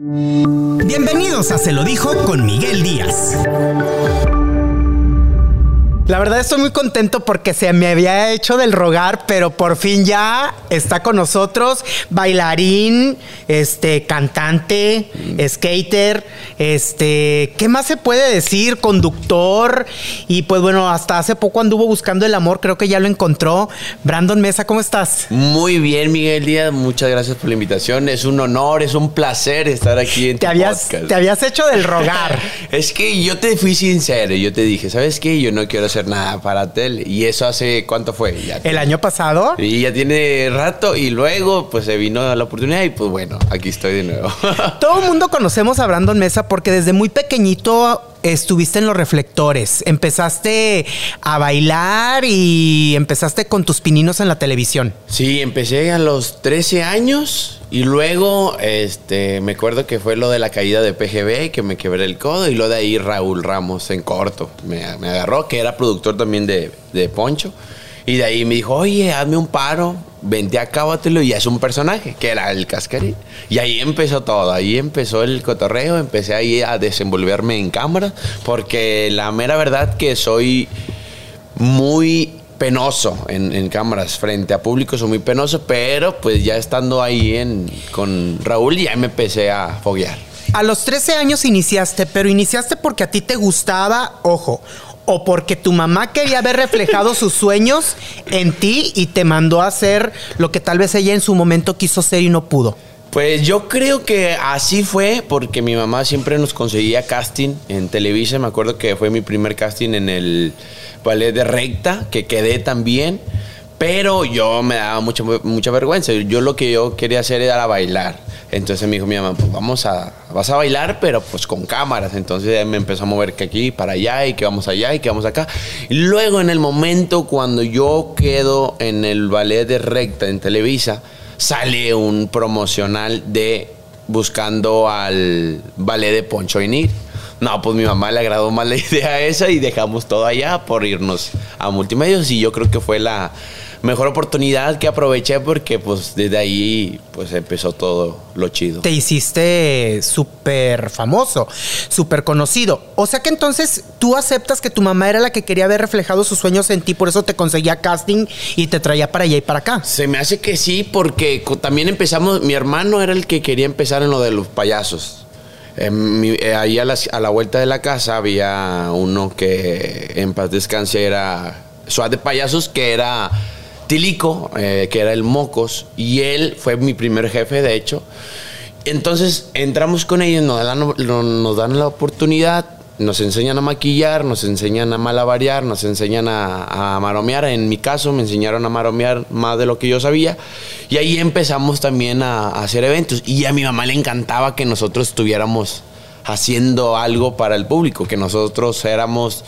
Bienvenidos a Se lo dijo con Miguel Díaz. La verdad estoy muy contento porque se me había hecho del rogar, pero por fin ya está con nosotros bailarín, este cantante, skater, este, ¿qué más se puede decir? Conductor y pues bueno, hasta hace poco anduvo buscando el amor, creo que ya lo encontró. Brandon Mesa, ¿cómo estás? Muy bien, Miguel Díaz, muchas gracias por la invitación. Es un honor, es un placer estar aquí en te tu habías, podcast. Te habías hecho del rogar. es que yo te fui sincero, yo te dije, ¿sabes qué? Yo no quiero hacer nada para tele. Y eso hace, ¿cuánto fue? Ya ¿El año pasado? Y ya tiene rato y luego pues se vino la oportunidad y pues bueno, aquí estoy de nuevo. Todo el mundo conocemos a Brandon Mesa porque desde muy pequeñito estuviste en los reflectores. Empezaste a bailar y empezaste con tus pininos en la televisión. Sí, empecé a los 13 años y luego este, me acuerdo que fue lo de la caída de PGB, que me quebré el codo y lo de ahí Raúl Ramos en corto me, agarró, que era productor también de, de Poncho. Y de ahí me dijo, oye, hazme un paro, vente acá, bátelo, y es un personaje, que era el cascarín. Y ahí empezó todo, ahí empezó el cotorreo, empecé ahí a desenvolverme en cámara, porque la mera verdad que soy muy penoso en, en, cámaras frente a público, soy muy penoso, pero pues ya estando ahí en, con Raúl ya me empecé a foguear. A los 13 años iniciaste, pero iniciaste porque a ti te gustaba, ojo, o porque tu mamá quería ver reflejado sus sueños en ti y te mandó a hacer lo que tal vez ella en su momento quiso ser y no pudo. Pues yo creo que así fue porque mi mamá siempre nos conseguía casting en Televisa. Me acuerdo que fue mi primer casting en el ballet de recta, que quedé también. Pero yo me daba mucha, mucha vergüenza. Yo lo que yo quería hacer era bailar. Entonces me dijo mi mamá, pues vamos a, vas a bailar, pero pues con cámaras. Entonces me empezó a mover que aquí, para allá, y que vamos allá, y que vamos acá. Y luego en el momento cuando yo quedo en el ballet de recta en Televisa, sale un promocional de buscando al ballet de Poncho Inir. No, pues mi mamá le agradó más la idea esa y dejamos todo allá por irnos a multimedios y yo creo que fue la mejor oportunidad que aproveché porque pues desde ahí pues empezó todo lo chido. Te hiciste súper famoso, súper conocido. O sea que entonces tú aceptas que tu mamá era la que quería ver reflejados sus sueños en ti, por eso te conseguía casting y te traía para allá y para acá. Se me hace que sí, porque también empezamos, mi hermano era el que quería empezar en lo de los payasos. Eh, mi, eh, ahí a la, a la, vuelta de la casa había uno que en paz descanse era Suárez de Payasos, que era Tilico, eh, que era el Mocos, y él fue mi primer jefe, de hecho. Entonces entramos con ellos, nos dan, nos dan la oportunidad, nos enseñan a maquillar, nos enseñan a malabarear, nos enseñan a, a, maromear. En mi caso me enseñaron a maromear más de lo que yo sabía. Y ahí empezamos también a, a hacer eventos. Y a mi mamá le encantaba que nosotros estuviéramos haciendo algo para el público, que nosotros éramos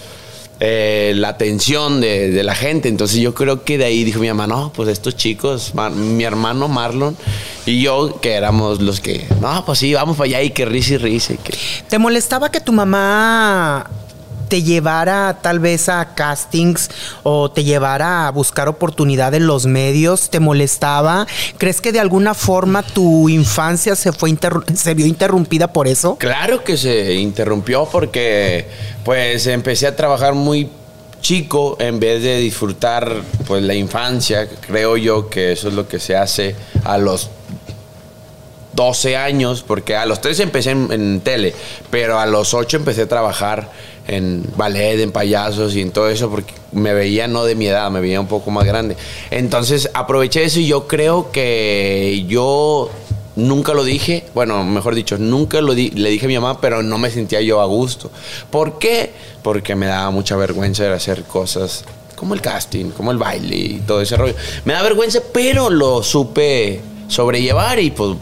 eh, la atención de, la gente. Entonces yo creo que de ahí dijo mi mamá, no, pues estos chicos, mi hermano Marlon y yo, que éramos los que, no, pues sí, vamos para allá y que risa y risa. Que... ¿Te molestaba que tu mamá te llevara tal vez a castings o te llevara a buscar oportunidad en los medios? ¿Te molestaba? ¿Crees que de alguna forma tu infancia se, fue se vio interrumpida por eso? Claro que se interrumpió porque pues empecé a trabajar muy chico en vez de disfrutar pues la infancia. Creo yo que eso es lo que se hace a los 12 años, porque a los 13 empecé en, en, tele, pero a los 8 empecé a trabajar en ballet, en payasos y en todo eso, porque me veía no de mi edad, me veía un poco más grande. Entonces aproveché eso y yo creo que yo nunca lo dije, bueno, mejor dicho, nunca lo di, le dije a mi mamá, pero no me sentía yo a gusto. ¿Por qué? Porque me daba mucha vergüenza de hacer cosas como el casting, como el baile y todo ese rollo. Me da vergüenza, pero lo supe sobrellevar y pues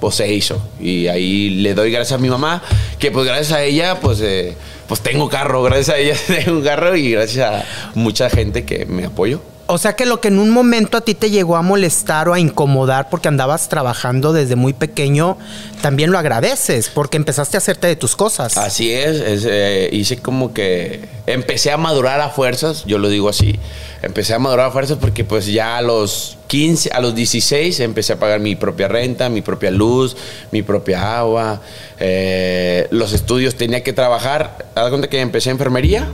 pues se hizo. Y ahí le doy gracias a mi mamá, que pues gracias a ella, pues, eh, pues tengo carro, gracias a ella tengo un carro y gracias a mucha gente que me apoyó. O sea que lo que en un momento a ti te llegó a molestar o a incomodar porque andabas trabajando desde muy pequeño, también lo agradeces porque empezaste a hacerte de tus cosas. Así es, eh, hice como que empecé a madurar a fuerzas, yo lo digo así, empecé a madurar a fuerzas porque pues ya a los 15, a los 16 empecé a pagar mi propia renta, mi propia luz, mi propia agua, eh, los estudios tenía que trabajar, haz cuenta que empecé enfermería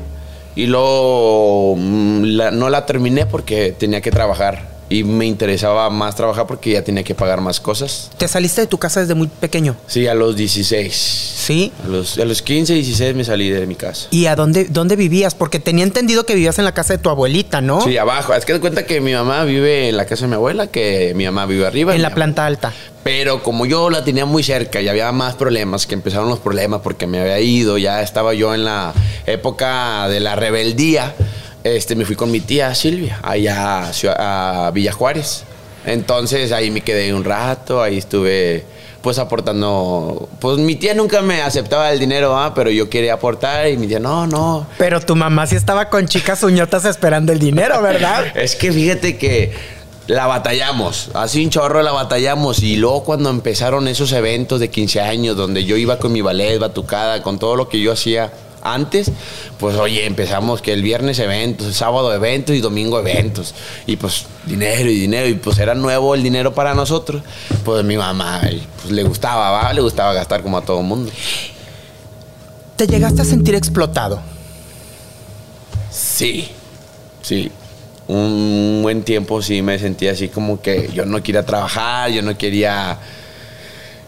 y luego mm, la- no la terminé porque tenía que trabajar y me interesaba más trabajar porque ya tenía que pagar más cosas. Te saliste de tu casa desde muy pequeño, Sí, a los 16. ¿sí? A los, a los 15, 16 me salí de mi casa. ¿Y a dónde, dónde vivías? Porque tenía entendido que vivías en la casa de tu abuelita, ¿no? Sí, abajo. Es que de cuenta que mi mamá vive en la casa de mi abuela, que mi mamá vive arriba. en la planta alta. Pero como yo la tenía muy cerca y había más problemas, que empezaron los problemas porque me había ido, ya estaba yo en la época de la rebeldía, este, me fui con mi tía Silvia, allá a, a Villa Juárez. Entonces ahí me quedé un rato, ahí estuve pues aportando, pues mi tía nunca me aceptaba el dinero, ¿ah? pero yo quería aportar y mi tía, no, no, Pero tu mamá sí estaba con chicas uñotas esperando el dinero, ¿verdad? Es que fíjate que la batallamos, así un chorro la batallamos y luego cuando empezaron esos eventos de 15 años donde yo iba con mi ballet, batucada, con todo lo que yo hacía antes, pues oye, empezamos que el viernes eventos, el sábado eventos y domingo eventos y pues dinero y dinero y pues era nuevo el dinero para nosotros, pues mi mamá pues, le gustaba, ¿va? le gustaba gastar como a todo el mundo. Te llegaste a sentir explotado. Sí, sí. Un buen tiempo sí me sentía así como que yo no quería trabajar, yo no quería...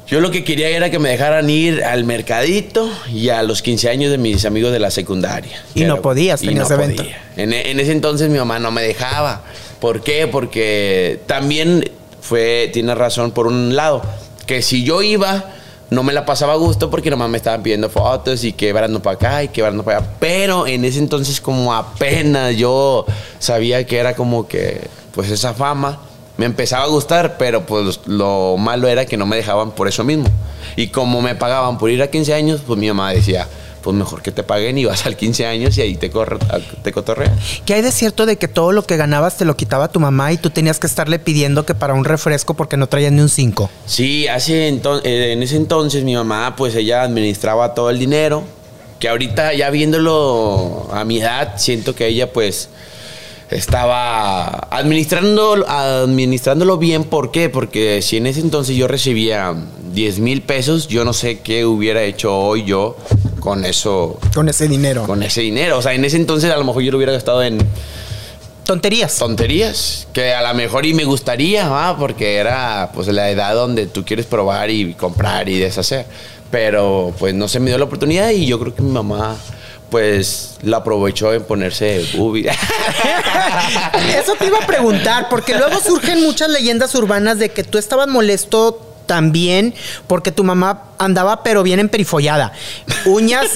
Yo lo que quería era que me dejaran ir al mercadito y a los 15 años de mis amigos de la secundaria. Y no podías, tenías no evento. podía. En, e- en ese entonces mi mamá no me dejaba. ¿Por qué? Porque también fue, tiene razón por un lado, que si yo iba, no me la pasaba a gusto porque nomás me estaban pidiendo fotos y que varando para acá y que varando para allá. Pero en ese entonces como apenas yo sabía que era como que, pues esa fama me empezaba a gustar, pero pues lo malo era que no me dejaban por eso mismo. Y como me pagaban por ir a 15 años, pues mi mamá decía, pues mejor que te paguen y vas al 15 años y ahí te, corre, te cotorreas. ¿Qué hay de cierto de que todo lo que ganabas te lo quitaba tu mamá y tú tenías que estarle pidiendo que para un refresco porque no traías ni un 5? Sí, hace eh, en ese entonces mi mamá, pues ella administraba todo el dinero, que ahorita ya viéndolo a mi edad, siento que ella pues estaba administrando, administrándolo bien. ¿Por qué? Porque si en ese entonces yo recibía 10 mil pesos, yo no sé qué hubiera hecho hoy yo con eso, Con ese dinero. con ese dinero. O sea, en ese entonces a lo mejor yo lo hubiera gastado en Tonterías. tonterías que a lo mejor y me gustaría, ¿va? porque era pues la edad donde tú quieres probar y comprar y deshacer. Pero pues no se me dio la oportunidad y yo creo que mi mamá pues la aprovechó en ponerse boobie. Eso te iba a preguntar, porque luego surgen muchas leyendas urbanas de que tú estabas molesto también porque tu mamá andaba pero bien emperifollada. Uñas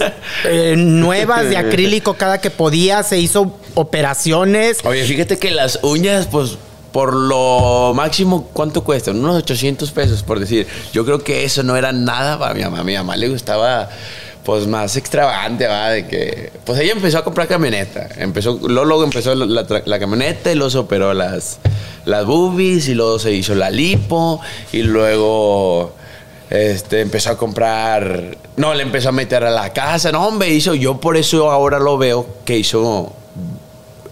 eh, nuevas de acrílico cada que podía, se hizo operaciones. Oye, fíjate que las uñas pues por lo máximo, ¿cuánto cuestan? Unos 800 pesos, por decir. Yo creo que eso no era nada para mi mamá. A mi mamá le gustaba, pues, más extravagante, ¿va? De que... Pues ella empezó a comprar camioneta. Empezó, luego, empezó la, camioneta y luego se operó las, las boobies y luego se hizo la lipo y luego... Este, empezó a comprar... No, le empezó a meter a la casa. No, hombre, hizo... Yo por eso ahora lo veo que hizo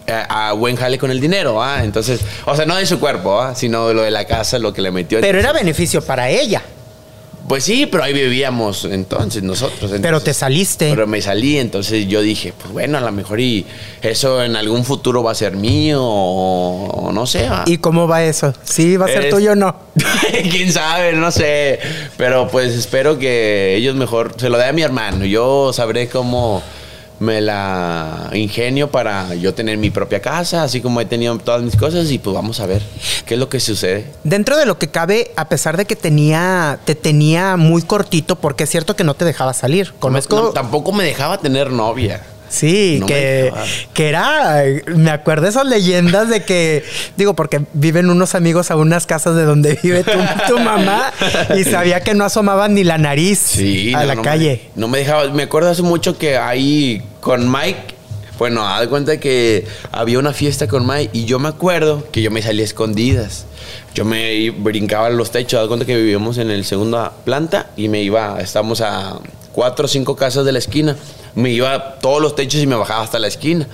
a, a buen jale con el dinero, ¿ah? Entonces, o sea, no de su cuerpo, ¿ah? Sino de lo de la casa, lo que le metió. Pero era beneficio para ella. Pues sí, pero ahí vivíamos entonces nosotros. Pero te saliste. Pero me salí, entonces yo dije, pues bueno, a lo mejor y eso en algún futuro va a ser mío o, o no sé. ¿va? ¿Y cómo va eso? ¿Sí va a ser Es- tuyo o no? Quién sabe, no sé. Pero pues espero que ellos mejor se lo dé a mi hermano. Yo sabré cómo me la ingenio para yo tener mi propia casa, así como he tenido todas mis cosas y pues vamos a ver qué es lo que sucede. Dentro de lo que cabe, a pesar de que tenía, te tenía muy cortito, porque es cierto que no te dejaba salir. Conozco. No, tampoco me dejaba tener novia. Sí, No que, que era, me acuerdo esas leyendas de que, digo, porque viven unos amigos a unas casas de donde vive tu, tu mamá y sabía que no asomaban ni la nariz Sí, a no, la no calle. Me, no me dejaba. Me acuerdo hace mucho que ahí con Mike Bueno, haz de cuenta que había una fiesta con Mai y yo me acuerdo que yo me salía a escondidas. Yo me brincaba a los techos, haz de cuenta que vivíamos en el segunda planta y me iba, estábamos a cuatro o cinco casas de la esquina. Me iba todos los techos y me bajaba hasta la esquina.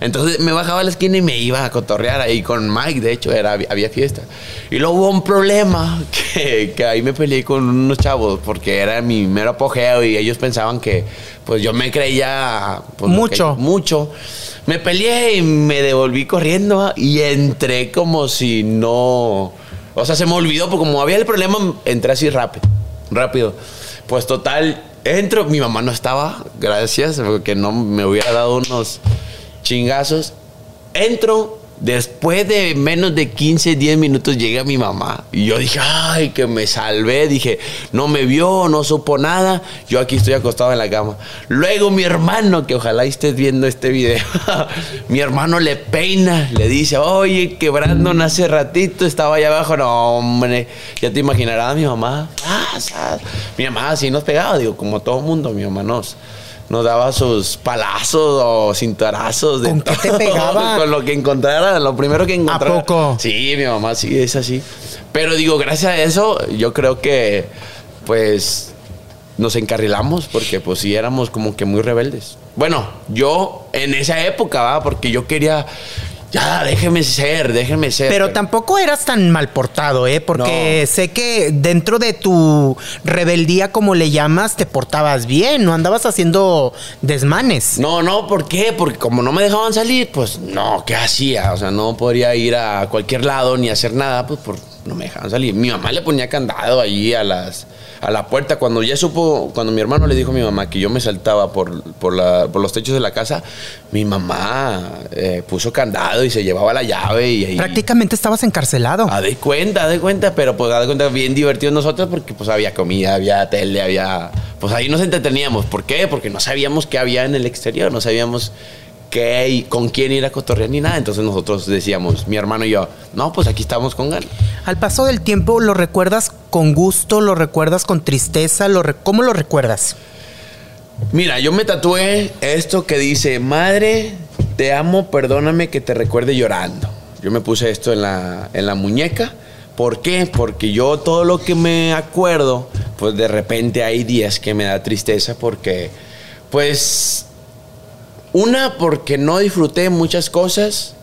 Entonces me bajaba a la esquina y me iba a cotorrear ahí con Mike, de hecho, era, había fiesta. Y luego hubo un problema que, que ahí me peleé con unos chavos porque era mi mero apogeo y ellos pensaban que pues yo me creía pues, Mucho. que- mucho. Me peleé y me devolví corriendo y entré como si no. O sea, se me olvidó, porque como había el problema, entré así rápido. Rápido. Pues total, entro, mi mamá no estaba, gracias, porque no me hubiera dado unos chingazos. Entro, después de menos de 15, 10 minutos llega mi mamá. Y yo dije, ay, que me salvé. Dije, no me vio, no supo nada. Yo aquí estoy acostado en la cama. Luego mi hermano, que ojalá estés viendo este video, mi hermano le peina, le dice, oye, que Brandon hace ratito estaba allá abajo. No, hombre, ya te imaginarás mi mamá. Ah, Mi mamá así nos pegaba, digo, como todo mundo, mi mamá nos nos daba sus palazos o cinturazos. De ¿Con qué te pegaba? Con lo que encontrara, lo primero que encontrara. poco? Sí, mi mamá sí es así. Pero digo, gracias a eso, yo creo que, pues, nos encarrilamos porque, pues, sí éramos como que muy rebeldes. Bueno, yo en esa época, ¿va? Porque yo quería, ya, déjeme ser, déjeme ser. Pero tampoco eras tan mal portado, ¿eh? Porque No. sé que dentro de tu rebeldía, como le llamas, te portabas bien, no andabas haciendo desmanes. No, no, ¿por qué? Porque como no me dejaban salir, pues no, ¿qué hacía? O sea, no podría ir a cualquier lado ni hacer nada, pues por, no me dejaban salir. Mi mamá le ponía candado allí a las a la puerta. Cuando ya supo, cuando mi hermano le dijo a mi mamá que yo me saltaba por, por, la- por los techos de la casa, mi mamá eh, puso candado y se llevaba la llave y ahí... Prácticamente estabas encarcelado. A de cuenta, a de cuenta, pero pues a de cuenta bien divertidos nosotros porque pues había comida, había tele, había... Pues ahí nos entreteníamos. ¿Por qué? Porque no sabíamos qué había en el exterior, no sabíamos qué y con quién ir a cotorrear ni nada. Entonces nosotros decíamos, mi hermano y yo, no, pues aquí estamos con ganas. Al paso del tiempo, ¿lo recuerdas con gusto? ¿Lo recuerdas con tristeza? ¿Lo re- ¿Cómo lo recuerdas? Mira, yo me tatué esto que dice, madre, te amo, perdóname que te recuerde llorando. Yo me puse esto en la, en la muñeca. ¿Por qué? Porque yo todo lo que me acuerdo, pues de repente hay días que me da tristeza porque, pues, una, porque no disfruté muchas cosas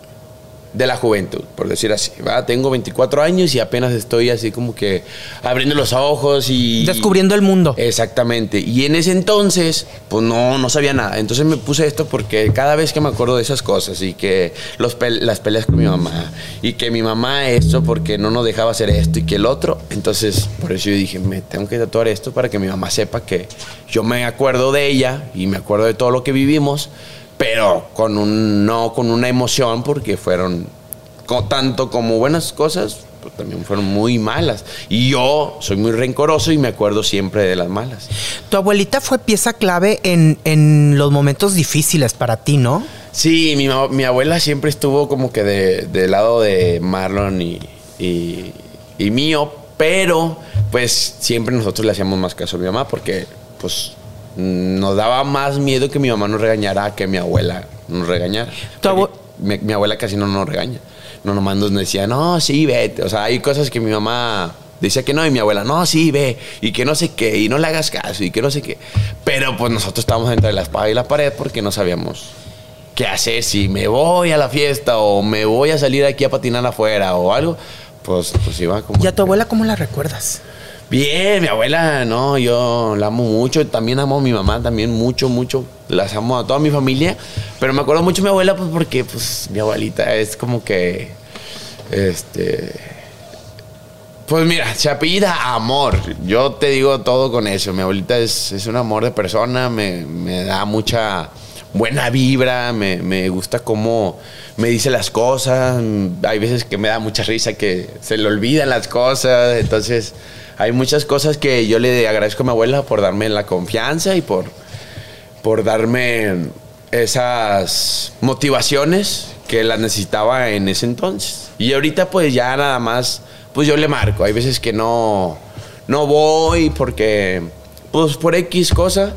de la juventud, por decir así. ¿va? Tengo 24 años y apenas estoy así como que abriendo los ojos y... Descubriendo el mundo. Exactamente. Y en ese entonces, pues no, no sabía nada. Entonces me puse esto porque cada vez que me acuerdo de esas cosas y que los las peleas con mi mamá y que mi mamá esto porque no nos dejaba hacer esto y que el otro, entonces por eso yo dije, me tengo que tatuar esto para que mi mamá sepa que yo me acuerdo de ella y me acuerdo de todo lo que vivimos, pero con un no con una emoción porque fueron tanto como buenas cosas, pues también fueron muy malas. Y yo soy muy rencoroso y me acuerdo siempre de las malas. Tu abuelita fue pieza clave en, en los momentos difíciles para ti, ¿no? Sí, mi, mi abuela siempre estuvo como que de- del lado de Marlon y, y- y mío, pero pues siempre nosotros le hacíamos más caso a mi mamá porque pues nos daba más miedo que mi mamá nos regañara que mi abuela nos regañara. Porque mi, mi abuela casi no nos regaña. No nomás nos decía, no, sí, vete. O sea, hay cosas que mi mamá decía que no y mi abuela, no, sí, ve. Y que no sé qué, y no le hagas caso, y que no sé qué. Pero pues nosotros estábamos entre la espada y la pared porque no sabíamos qué hacer. Si me voy a la fiesta o me voy a salir aquí a patinar afuera o algo, pues, pues iba como... ¿Y a tu abuela cómo la recuerdas? Bien, mi abuela, no, yo la amo mucho, también amo a mi mamá, también mucho, mucho, las amo a toda mi familia, pero me acuerdo mucho de mi abuela, pues porque, pues, mi abuelita es como que, este, pues mira, se apellida Amor, yo te digo todo con eso, mi abuelita es, es un amor de persona, me, me da mucha buena vibra, me, me gusta cómo me dice las cosas, hay veces que me da mucha risa que se le olvidan las cosas, entonces hay muchas cosas que yo le agradezco a mi abuela por darme la confianza y por, por darme esas motivaciones que las necesitaba en ese entonces. Y ahorita pues ya nada más, pues yo le marco. Hay veces que no, no voy porque, pues por X cosa,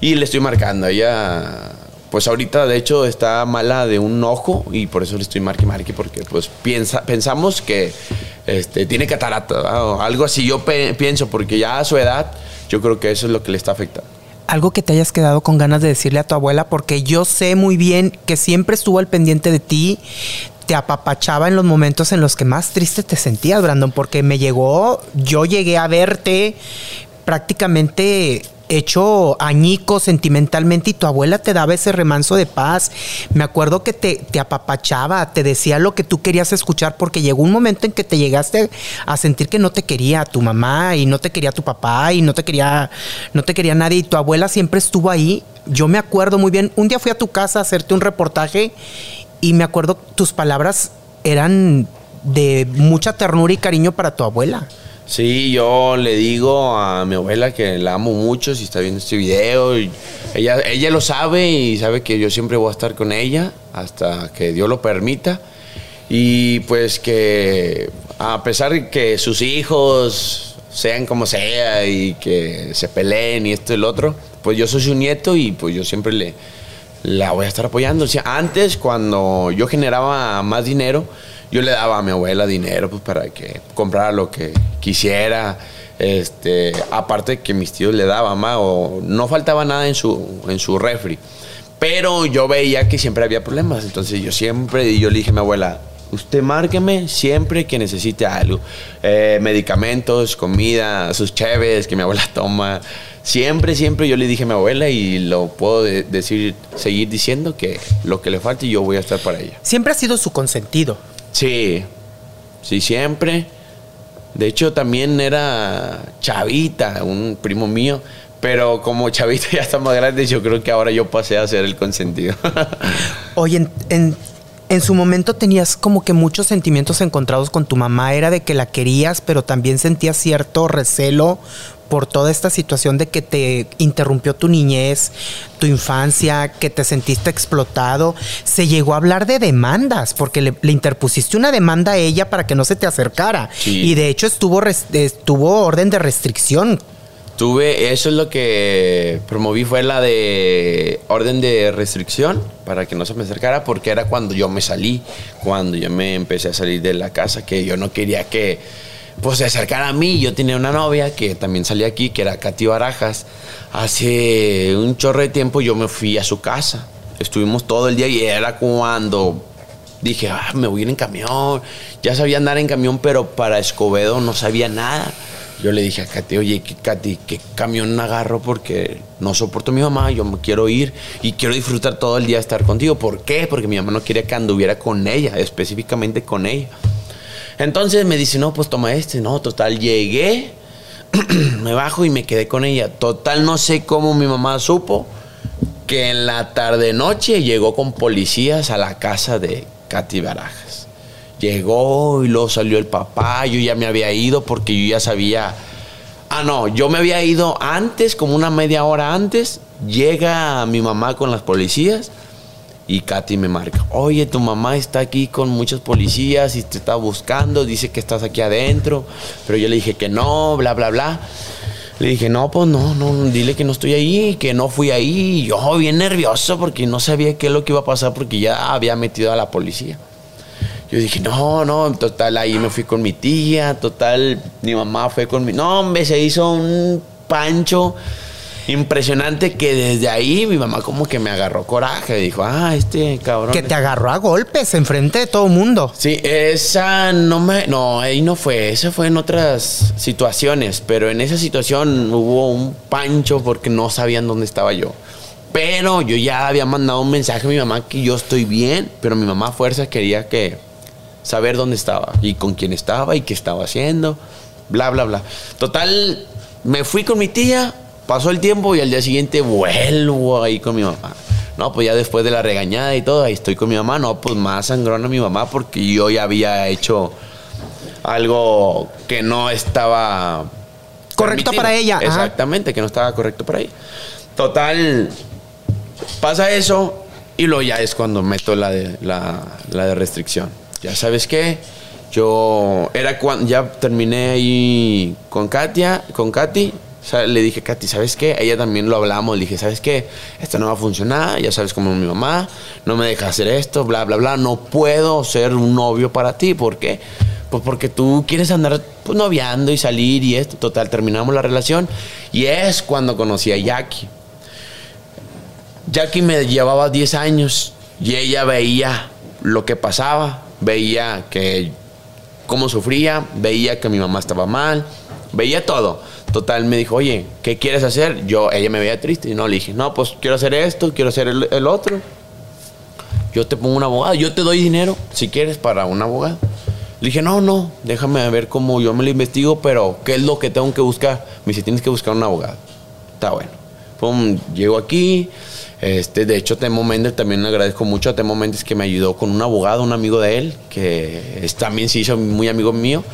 y le estoy marcando. Ella pues ahorita de hecho está mala de un ojo y por eso le estoy marque marque porque pues piensa, pensamos que este, tiene catarata o algo así. Yo pienso porque ya a su edad yo creo que eso es lo que le está afectando algo que te hayas quedado con ganas de decirle a tu abuela, porque yo sé muy bien que siempre estuvo al pendiente de ti, te apapachaba en los momentos en los que más triste te sentías, Brandon, porque me llegó, yo llegué a verte prácticamente hecho añico sentimentalmente y tu abuela te daba ese remanso de paz. Me acuerdo que te, apapachaba, te decía lo que tú querías escuchar porque llegó un momento en que te llegaste a sentir que no te quería tu mamá y no te quería tu papá y no te quería, no te quería nadie y tu abuela siempre estuvo ahí. Yo me acuerdo muy bien, un día fui a tu casa a hacerte un reportaje y me acuerdo tus palabras eran de mucha ternura y cariño para tu abuela. Sí, yo le digo a mi abuela que la amo mucho si está viendo este video. ella, ella lo sabe y sabe que yo siempre voy a estar con ella hasta que Dios lo permita. Y pues que a pesar de que sus hijos sean como sea y que se peleen y esto y el otro, pues yo soy su nieto y pues yo siempre le la voy a estar apoyando. Antes cuando yo generaba más dinero, yo le daba a mi abuela dinero pues, para que comprara lo que quisiera. Este, aparte que mis tíos le daban, más o no faltaba nada en su, en su refri. Pero yo veía que siempre había problemas. Entonces yo siempre, yo le dije a mi abuela, usted márqueme siempre que necesite algo. Eh, medicamentos, comida, sus cheves que mi abuela toma. Siempre, siempre yo le dije a mi abuela y lo puedo decir, seguir diciendo que lo que le falte yo voy a estar para ella. Siempre ha sido su consentido. Sí, sí, siempre. De hecho, también era Chavita, un primo mío. Pero como Chavita ya está más grande, yo creo que ahora yo pasé a ser el consentido. Oye, en, en, su momento tenías como que muchos sentimientos encontrados con tu mamá. Era de que la querías, pero también sentías cierto recelo por toda esta situación de que te interrumpió tu niñez, tu infancia, que te sentiste explotado. Se llegó a hablar de demandas, porque le, interpusiste una demanda a ella para que no se te acercara. Y de hecho estuvo, estuvo orden de restricción. Tuve, eso es lo que promoví, fue la de orden de restricción para que no se me acercara, porque era cuando yo me salí, cuando yo me empecé a salir de la casa, que yo no quería que pues se acercara a mí. Yo tenía una novia que también salía aquí, que era Katy Barajas. Hace un chorro de tiempo yo me fui a su casa. Estuvimos todo el día y era cuando dije, ah, me voy a ir en camión. Ya sabía andar en camión, pero para Escobedo no sabía nada. Yo le dije a Katy, oye, Katy, ¿qué camión agarro? Porque no soporto a mi mamá, yo me quiero ir y quiero disfrutar todo el día estar contigo. ¿Por qué? Porque mi mamá no quería que anduviera con ella, específicamente con ella. Entonces me dice, no, pues toma este. No, total, llegué, me bajo y me quedé con ella. Total, no sé cómo mi mamá supo que en la tarde-noche llegó con policías a la casa de Katy Barajas. Llegó y luego salió el papá. Yo ya me había ido porque yo ya sabía. Ah, no, yo me había ido antes, como una media hora antes. Llega mi mamá con las policías y Katy me marca, oye, tu mamá está aquí con muchos policías y te está buscando, dice que estás aquí adentro, pero yo le dije que no, bla, bla, bla. Le dije, no, pues no, no, dile que no estoy ahí, que no fui ahí. Yo bien nervioso porque no sabía qué es lo que iba a pasar porque ya había metido a la policía. Yo dije, no, no, total, ahí me fui con mi tía, total, mi mamá fue con mi... No, hombre, se hizo un pancho impresionante que desde ahí mi mamá como que me agarró coraje. Dijo, ah, este cabrón. Que te agarró a golpes enfrente de todo mundo. Sí, esa no me. No, ahí no fue. Esa fue en otras situaciones. Pero en esa situación hubo un pancho porque no sabían dónde estaba yo. Pero yo ya había mandado un mensaje a mi mamá que yo estoy bien. Pero mi mamá a fuerza quería que saber dónde estaba y con quién estaba y qué estaba haciendo. Bla, bla, bla. Total, me fui con mi tía Pasó el tiempo y al día siguiente vuelvo ahí con mi mamá. No, pues ya después de la regañada y todo, ahí estoy con mi mamá. No, pues más sangrón a mi mamá porque yo ya había hecho algo que no estaba... Correcto para ella. Exactamente, que no estaba correcto para ella. Total, pasa eso y luego ya es cuando meto la de, la, la de restricción. Ya sabes qué, yo era cuando ya terminé ahí con Katia, con Katy Le dije, Katy, ¿sabes qué? Ella también lo hablamos. Le dije, ¿sabes qué? Esto no va a funcionar. Ya sabes cómo es mi mamá. No me deja hacer esto, bla, bla, bla. No puedo ser un novio para ti. ¿Por qué? Pues porque tú quieres andar pues, noviando y salir y esto. Total, terminamos la relación. Y es cuando conocí a Jackie. Jackie me llevaba 10 años y ella veía lo que pasaba. Veía que cómo sufría. Veía que mi mamá estaba mal. Veía todo. Total, me dijo, oye, ¿qué quieres hacer? Yo, ella me veía triste y no le dije, no, pues quiero hacer esto, quiero hacer el, otro. Yo te pongo un abogado, yo te doy dinero si quieres para un abogado. Le dije, no, no, déjame ver cómo yo me lo investigo, pero ¿qué es lo que tengo que buscar? Me dice, tienes que buscar un abogado. Está bueno. Llego aquí. Este, de hecho, Temo Méndez también le agradezco mucho a Temo Méndez que me ayudó con un abogado, un amigo de él, que es, también se hizo muy amigo mío.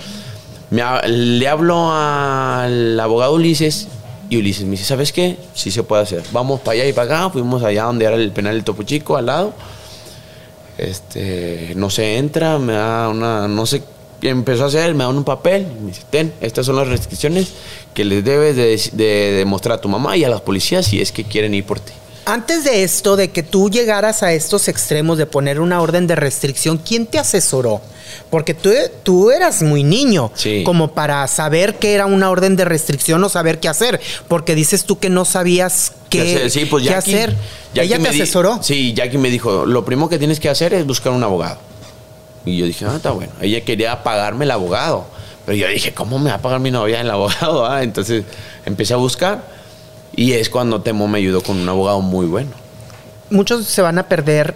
Me le hablo al abogado Ulises y Ulises me dice, ¿sabes qué? Sí se puede hacer. Vamos para allá y para acá. Fuimos allá donde era el penal del Topo Chico, al lado. Este, no se entra, me da una, no sé empezó a hacer, me da un papel, me dice, ten, estas son las restricciones que les debes de, de demostrar a tu mamá y a las policías si es que quieren ir por ti. Antes de esto, de que tú llegaras a estos extremos de poner una orden de restricción, ¿quién te asesoró? Porque tú, tú eras muy niño, Sí. como para saber qué era una orden de restricción o saber qué hacer, porque dices tú que no sabías qué, hacer? Sí, pues qué Jackie- hacer. Jackie ¿Ella te me di- asesoró? Sí, Jackie me dijo, lo primero que tienes que hacer es buscar un abogado. Y yo dije, ah, está bueno. Ella quería pagarme el abogado. Pero yo dije, ¿cómo me va a pagar mi novia el abogado? ah? Entonces empecé a buscar y es cuando Temo me ayudó con un abogado muy bueno. Muchos se van a perder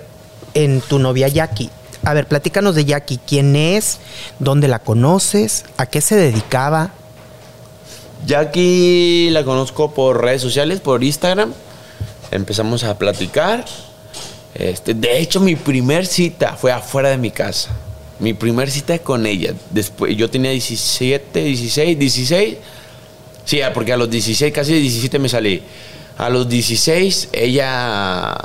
en tu novia Jackie. A ver, platícanos de Jackie. ¿Quién es? ¿Dónde la conoces? ¿A qué se dedicaba? Jackie la conozco por redes sociales, por Instagram. Empezamos a platicar. Este, de hecho, mi primer cita fue afuera de mi casa. Mi primer cita con ella. Después, yo tenía 17, 16, 16. Sí, ah, porque a los 16, casi 17 me salí. A los 16, ella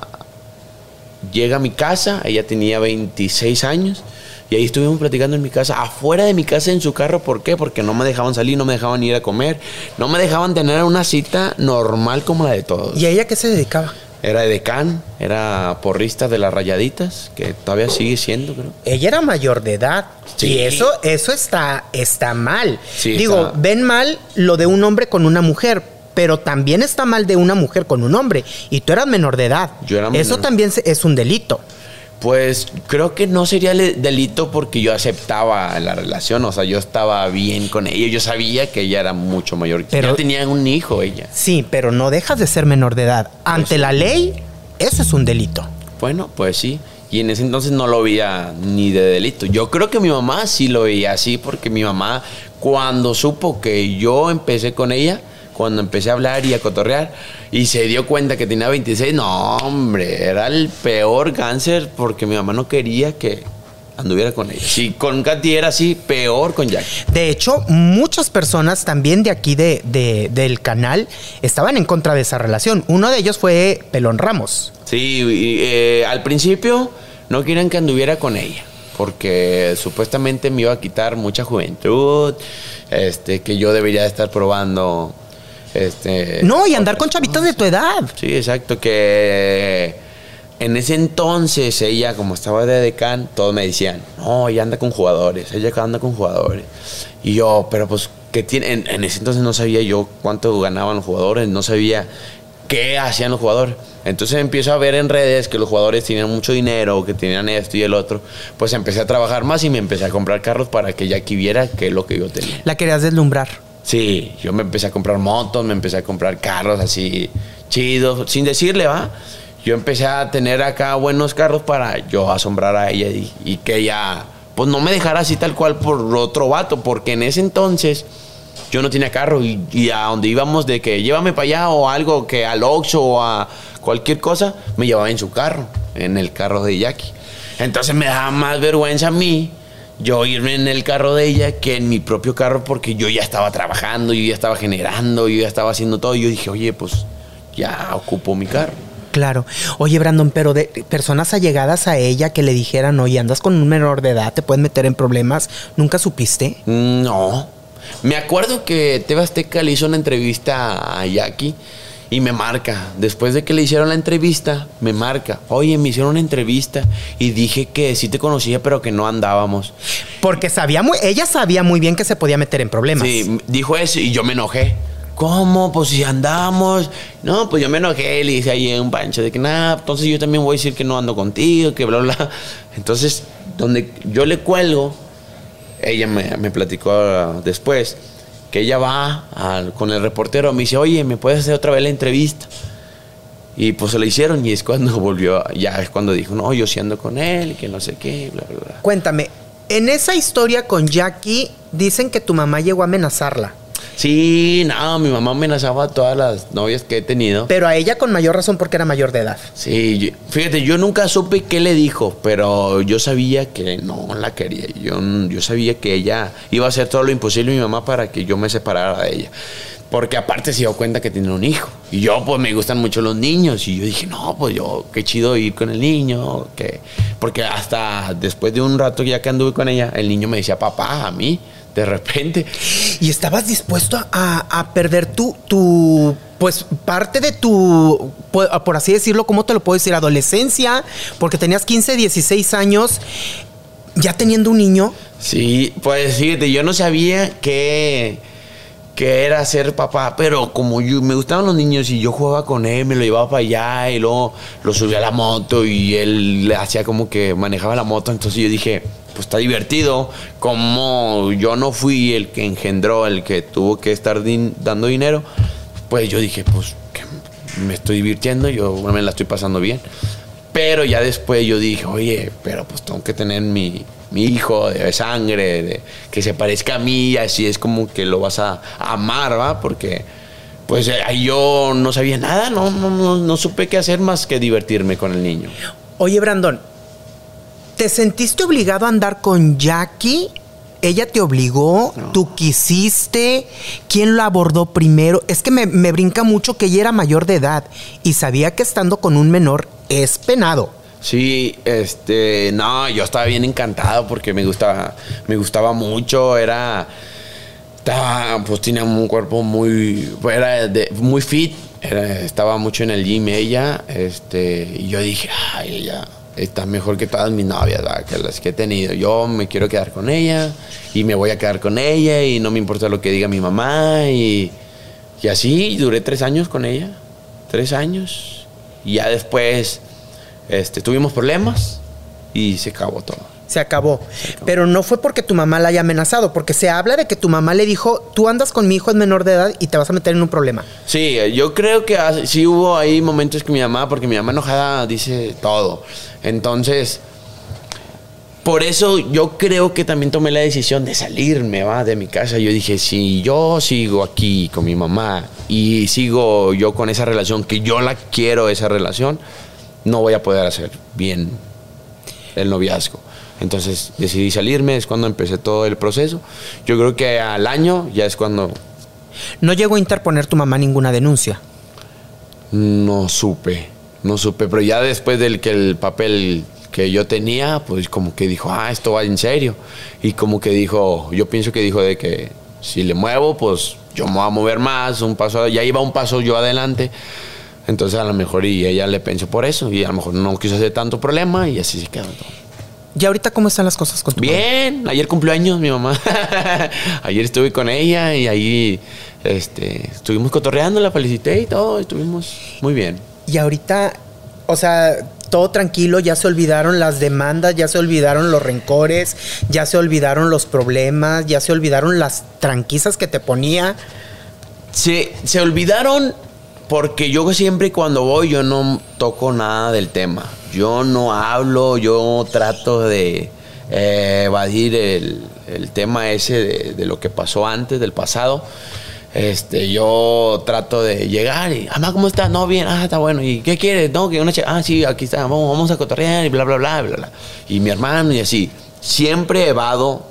llega a mi casa. Ella tenía 26 años. Y ahí estuvimos platicando en mi casa, afuera de mi casa en su carro. ¿Por qué? Porque no me dejaban salir, no me dejaban ir a comer, no me dejaban tener una cita normal como la de todos. ¿Y a ella qué se dedicaba? Era decán, era porrista de las rayaditas, que todavía sigue siendo, creo. Ella era mayor de edad. Sí. Y eso, eso está, está mal. Sí, Digo, está- ven mal lo de un hombre con una mujer, pero también está mal de una mujer con un hombre. Y tú eras menor de edad. Yo era Eso menor. también se- es un delito. Pues creo que no sería delito porque yo aceptaba la relación, o sea, yo estaba bien con ella, yo sabía que ella era mucho mayor que Pero- yo. tenía un hijo ella. Sí, pero no dejas de ser menor de edad. Ante la ley, eso es un delito. Bueno, pues sí. Y en ese entonces no lo veía ni de delito. Yo creo que mi mamá sí lo veía así porque mi mamá cuando supo que yo empecé con ella, cuando empecé a hablar y a cotorrear y se dio cuenta que tenía 26, no, hombre, era el peor cáncer porque mi mamá no quería que anduviera con ella. Si con Katy era así, peor con Jack. De hecho, muchas personas también de aquí de, de- del canal estaban en contra de esa relación. Uno de ellos fue Pelón Ramos. Sí, eh, al principio no querían que anduviera con ella, porque supuestamente me iba a quitar mucha juventud, este, que yo debería de estar probando, este. No, y andar con chavitas de tu edad. Sí, exacto, que en ese entonces ella, como estaba de decán, todos me decían, no, ella anda con jugadores, ella anda con jugadores. Y yo, pero pues, ¿qué tiene? En, en ese entonces no sabía yo cuánto ganaban los jugadores, no sabía qué hacían los jugadores. Entonces empiezo a ver en redes que los jugadores tenían mucho dinero, que tenían esto y el otro. Pues empecé a trabajar más y me empecé a comprar carros para que Jackie viera qué es lo que yo tenía. La querías deslumbrar. Sí, yo me empecé a comprar motos, me empecé a comprar carros así chidos, sin decirle, ¿va? Yo empecé a tener acá buenos carros para yo asombrar a ella y, que ella, pues no me dejara así tal cual por otro vato, porque en ese entonces yo no tenía carro y, y a donde íbamos de que llévame para allá o algo, que al Oxxo o a cualquier cosa, me llevaba en su carro, en el carro de Jackie. Entonces me daba más vergüenza a mí yo irme en el carro de ella que en mi propio carro porque yo ya estaba trabajando, yo ya estaba generando, yo ya estaba haciendo todo. Y yo dije, oye, pues ya ocupo mi carro. Claro. Oye, Brandon, pero de personas allegadas a ella que le dijeran, oye, andas con un menor de edad, te puedes meter en problemas, ¿nunca supiste? No. Me acuerdo que Teba Azteca le hizo una entrevista a Jackie y me marca. Después de que le hicieron la entrevista, me marca. Oye, me hicieron una entrevista y dije que sí te conocía, pero que no andábamos. Porque sabía muy, ella sabía muy bien que se podía meter en problemas. Sí, dijo eso y yo me enojé. ¿Cómo? Pues si andamos. No, pues yo me enojé, le dije ahí en un pancho de que nada, entonces yo también voy a decir que no ando contigo, que bla, bla. Entonces, donde yo le cuelgo, ella me, me platicó ah, después que ella va con el reportero, me dice, oye, ¿me puedes hacer otra vez la entrevista? Y pues se la hicieron y es cuando volvió, ya es cuando dijo, no, yo sí ando con él, y que no sé qué, bla, bla, bla. Cuéntame, en esa historia con Jackie dicen que tu mamá llegó a amenazarla, Sí, no, mi mamá amenazaba a todas las novias que he tenido. pero a ella con mayor razón porque era mayor de edad. Sí, yo- fíjate, yo nunca supe qué le dijo, pero yo sabía que no la quería. Yo, yo sabía que ella iba a hacer todo lo imposible mi mamá para que yo me separara de ella. Porque aparte se dio cuenta que tiene un hijo. Y yo, pues, me gustan mucho los niños. Y yo dije, no, pues yo, qué chido ir con el niño. Que... Porque hasta después de un rato ya que anduve con ella, el niño me decía, papá, a mí, de repente. Y estabas dispuesto a, a perder tu, tu, pues parte de tu, por así decirlo, ¿cómo te lo puedo decir? Adolescencia, porque tenías 15, 16 años, ya teniendo un niño. Sí, pues fíjate, yo no sabía que, que era ser papá, pero como yo me gustaban los niños y yo jugaba con él, me lo llevaba para allá y luego lo subía a la moto y él le hacía como que manejaba la moto, entonces yo dije, pues está divertido, como yo no fui el que engendró, el que tuvo que estar dando dinero, pues yo dije, pues que me estoy divirtiendo, yo me la estoy pasando bien. Pero ya después yo dije, oye, pero pues tengo que tener mi, mi hijo de sangre, que se parezca a mí, así es como que lo vas a, a amar, ¿va? Porque pues eh, ahí yo no sabía nada, no, no, no, no supe qué hacer más que divertirme con el niño. Oye, Brandon, ¿te sentiste obligado a andar con Jackie? ¿Ella te obligó? No. ¿Tú quisiste? ¿Quién lo abordó primero? Es que me, me brinca mucho que ella era mayor de edad y sabía que estando con un menor es penado. Sí, este, no, yo estaba bien encantado porque me gustaba, me gustaba mucho, era, estaba, pues tenía un cuerpo muy, era de- muy fit, era- estaba mucho en el gym ella, este, y yo dije, ay, ella está mejor que todas mis novias, ¿verdad? que las que he tenido. Yo me quiero quedar con ella y me voy a quedar con ella y no me importa lo que diga mi mamá y, y así duré tres años con ella, tres años, y ya después este, tuvimos problemas y se acabó todo. Se acabó. Pero no fue porque tu mamá la haya amenazado, porque se habla de que tu mamá le dijo, tú andas con mi hijo es menor de edad y te vas a meter en un problema. Sí, yo creo que sí hubo ahí momentos que mi mamá, porque mi mamá enojada dice todo. Entonces, por eso yo creo que también tomé la decisión de salirme ¿va? de mi casa. Yo dije, si yo sigo aquí con mi mamá y sigo yo con esa relación, que yo la quiero esa relación, no voy a poder hacer bien el noviazgo. Entonces decidí salirme, es cuando empecé todo el proceso. Yo creo que al año ya es cuando No llegó a interponer tu mamá ninguna denuncia. No supe, no supe, pero ya después del que el papel que yo tenía, pues como que dijo, ah, esto va en serio. Y como que dijo, yo pienso que dijo de que si le muevo, pues yo me voy a mover más, un paso, ya iba un paso yo adelante. Entonces a lo mejor y ella le pensó por eso y a lo mejor no quiso hacer tanto problema y así se quedó todo. ¿Y ahorita cómo están las cosas con tu mamá? Bien, ayer cumplió años mi mamá. ayer estuve con ella y ahí este, estuvimos cotorreando, la felicité y todo, estuvimos muy bien. Y ahorita, o sea, todo tranquilo, ya se olvidaron las demandas, ya se olvidaron los rencores, ya se olvidaron los problemas, ya se olvidaron las tranquizas que te ponía. Se, se olvidaron porque yo siempre cuando voy yo no toco nada del tema. Yo no hablo, yo trato de eh, evadir el, tema ese de, lo que pasó antes, del pasado. Este, yo trato de llegar y, mamá, ¿cómo estás? No, bien, ah, está bueno. ¿Y qué quieres? No, que una ah, sí, aquí está, vamos, vamos a cotorrear y bla, bla, bla, bla, bla. Y mi hermano y así. Siempre evado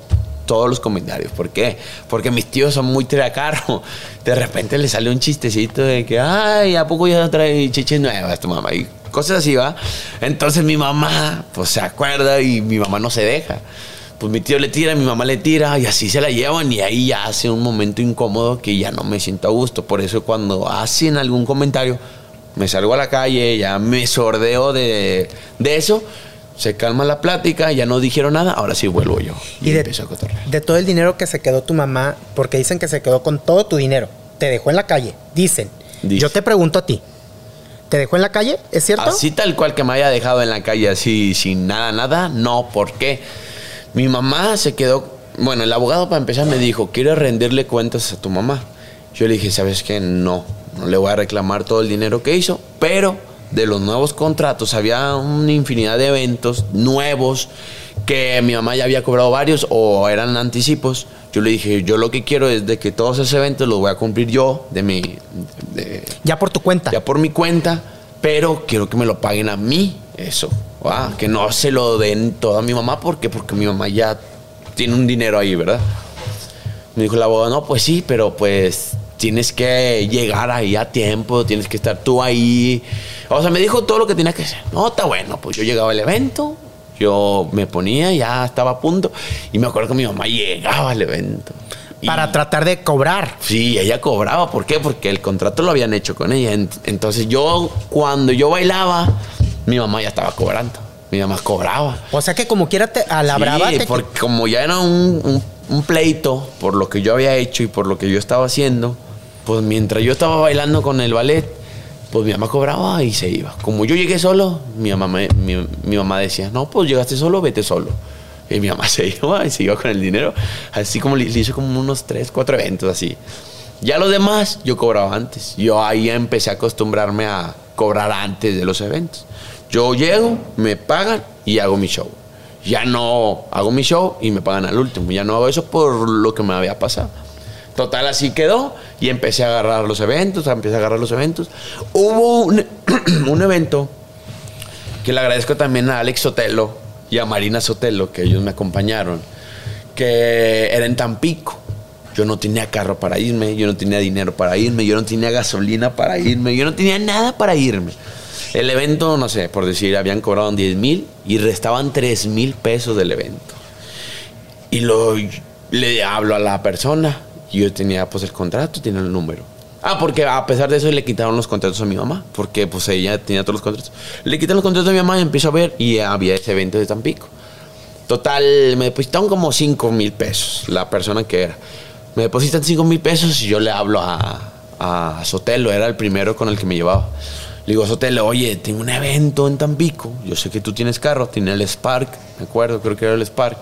todos los comentarios. ¿Por qué? Porque mis tíos son muy tiracarro. De repente le sale un chistecito de que, ay, ¿a poco ya trae chiches nuevas tu mamá? Y cosas así, ¿va? Entonces mi mamá, pues se acuerda y mi mamá no se deja. pues mi tío le tira, mi mamá le tira y así se la llevan y ahí ya hace un momento incómodo que ya no me siento a gusto. Por eso cuando hacen algún comentario, me salgo a la calle, ya me sordeo de, de eso, se calma la plática, ya no dijeron nada, ahora sí vuelvo yo. Y, Y de, empiezo a cotorrear. de todo el dinero que se quedó tu mamá, porque dicen que se quedó con todo tu dinero, te dejó en la calle, dicen. Dice. Yo te pregunto a ti, ¿te dejó en la calle? ¿Es cierto? Así tal cual que me haya dejado en la calle así sin nada, nada, no, ¿por qué? Mi mamá se quedó, bueno, el abogado para empezar me dijo, ¿quieres rendirle cuentas a tu mamá? Yo le dije, ¿sabes qué? No, no le voy a reclamar todo el dinero que hizo, pero de los nuevos contratos había una infinidad de eventos nuevos que mi mamá ya había cobrado varios o eran anticipos. Yo le dije, yo lo que quiero es de que todos esos eventos los voy a cumplir yo de mi... de- Ya por tu cuenta. ya por mi cuenta, pero quiero que me lo paguen a mí, eso. Ah, que no se lo den todo a mi mamá, porque Porque mi mamá ya tiene un dinero ahí, ¿verdad? Me dijo el abogado, no, pues sí, pero pues tienes que llegar ahí a tiempo, tienes que estar tú ahí. O sea, me dijo todo lo que tenía que hacer. No, está bueno, pues yo llegaba al evento, yo me ponía, ya estaba a punto, y me acuerdo que mi mamá llegaba al evento. Y- Para tratar de cobrar. Sí, ella cobraba. ¿Por qué? Porque el contrato lo habían hecho con ella. Ent- Entonces yo, cuando yo bailaba, mi mamá ya estaba cobrando. Mi mamá cobraba. O sea que como quiera te, a la Sí, brava te... porque como ya era un, un- un pleito por lo que yo había hecho y por lo que yo estaba haciendo, pues mientras yo estaba bailando con el ballet, pues mi mamá cobraba y se iba. Como yo llegué solo, mi mamá, mi, mi mamá decía, no, pues llegaste solo, vete solo. Y mi mamá se iba y se iba con el dinero. Así como le, le hizo como unos tres, cuatro eventos así. Ya los demás yo cobraba antes. Yo ahí empecé a acostumbrarme a cobrar antes de los eventos. Yo llego, me pagan y hago mi show. Ya no hago mi show y me pagan al último. Ya no hago eso por lo que me había pasado. Total, así quedó y empecé a agarrar los eventos, empecé a agarrar los eventos. Hubo un, evento que le agradezco también a Alex Sotelo y a Marina Sotelo, que ellos me acompañaron, que era en Tampico. Yo no tenía carro para irme, yo no tenía dinero para irme, yo no tenía gasolina para irme, yo no tenía nada para irme. El evento, no sé, por decir, habían cobrado 10 mil y restaban 3 mil pesos del evento. Y lo, le hablo a la persona. Y yo tenía pues el contrato, tenía el número. Ah, porque a pesar de eso le quitaron los contratos a mi mamá. Porque pues ella tenía todos los contratos. Le quitaron los contratos a mi mamá y empiezo a ver. Y había ese evento de Tampico. Total, me depositaron como 5 mil pesos. La persona que era. Me depositan 5 mil pesos y yo le hablo a, a Sotelo. Era el primero con el que me llevaba. Le digo, Sotelo, oye, tengo un evento en Tampico. Yo sé que tú tienes carro. Tiene el Spark. Me acuerdo, creo que era el Spark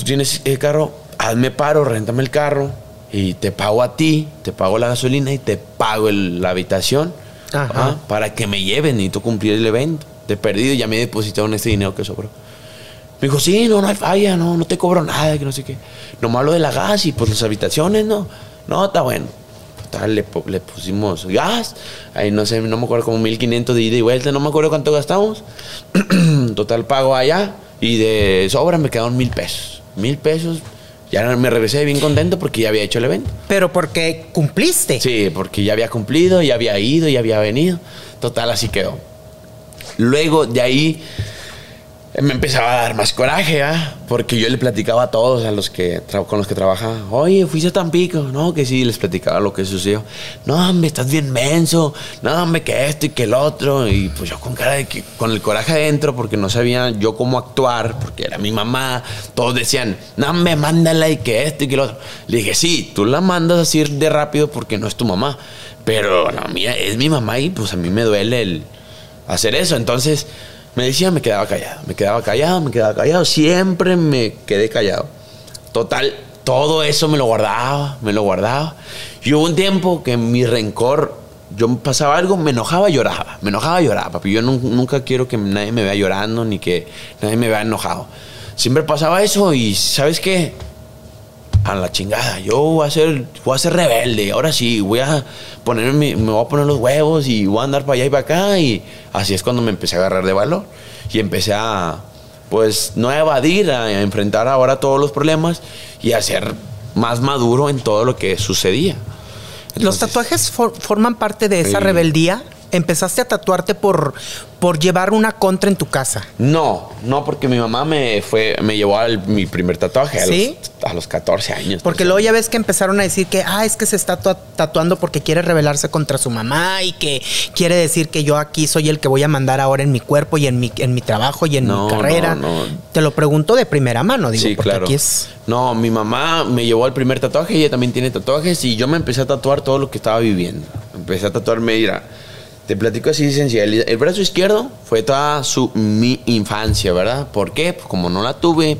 tú tienes el carro, hazme paro, réntame el carro y te pago a ti, te pago la gasolina y te pago el- la habitación Ajá. ¿ah? para que me lleven, necesito cumplir el evento. De perdido ya me depositaron este dinero que sobró. Me dijo, sí, no, no hay falla, no, no te cobro nada, que no sé qué. Nomás lo de la gas y pues las habitaciones, no. No, está bueno. Total, le, le pusimos gas, ahí no sé, no me acuerdo, como 1500 de ida y vuelta, no me acuerdo cuánto gastamos. Total, pago allá y de sobra me quedaron mil pesos. Mil pesos, ya me regresé bien contento porque ya había hecho el evento. Pero porque cumpliste. Sí, porque ya había cumplido, ya había ido, ya había venido. Total, así quedó. Luego de ahí me empezaba a dar más coraje, ¿ah? Porque yo le platicaba a todos, a los que con los que trabajaba, oye, fuiste a Tampico, no, que sí, les platicaba lo que sucedió. No, hombre, estás bien menso, no, hombre, que esto y que el otro. Y pues yo con cara de que, con el coraje adentro, porque no sabía yo cómo actuar, porque era mi mamá, todos decían, no, hombre, mándala y que esto y que el otro. Le dije, sí, tú la mandas así de rápido porque no es tu mamá, pero la mía es mi mamá y pues a mí me duele el hacer eso. Entonces me decía, me quedaba callado, me quedaba callado, me quedaba callado. Siempre me quedé callado. Total, todo eso me lo guardaba, me lo guardaba. Y hubo un tiempo que mi rencor, yo pasaba algo, me enojaba, lloraba. Me enojaba, lloraba, papi. Yo nun- nunca quiero que nadie me vea llorando ni que nadie me vea enojado. Siempre pasaba eso y ¿sabes qué? A la chingada. Yo voy a ser, voy a ser rebelde. Ahora sí, voy a ponerme, me voy a poner los huevos y voy a andar para allá y para acá. Y así es cuando me empecé a agarrar de valor. Y empecé a, pues, no a evadir, a enfrentar ahora todos los problemas y a ser más maduro en todo lo que sucedía. ¿Los tatuajes for- forman parte de esa Sí. rebeldía? empezaste a tatuarte por, por llevar una contra en tu casa. No, no, porque mi mamá me fue, me llevó a mi primer tatuaje a, los, a los 14 años. Porque luego ya ves que empezaron a decir que, ah, es que se está tua- tatuando porque quiere rebelarse contra su mamá y que quiere decir que yo aquí soy el que voy a mandar ahora en mi cuerpo y en mi, en mi trabajo y en No, mi carrera. no, no. Te lo pregunto de primera mano, digo, sí, porque claro. aquí es... No, mi mamá me llevó al primer tatuaje, ella también tiene tatuajes y yo me empecé a tatuar todo lo que estaba viviendo. Empecé a tatuarme, mira, te platico así de sencillo. El, brazo izquierdo fue toda su, mi infancia, ¿verdad? ¿Por qué? Pues como no la tuve,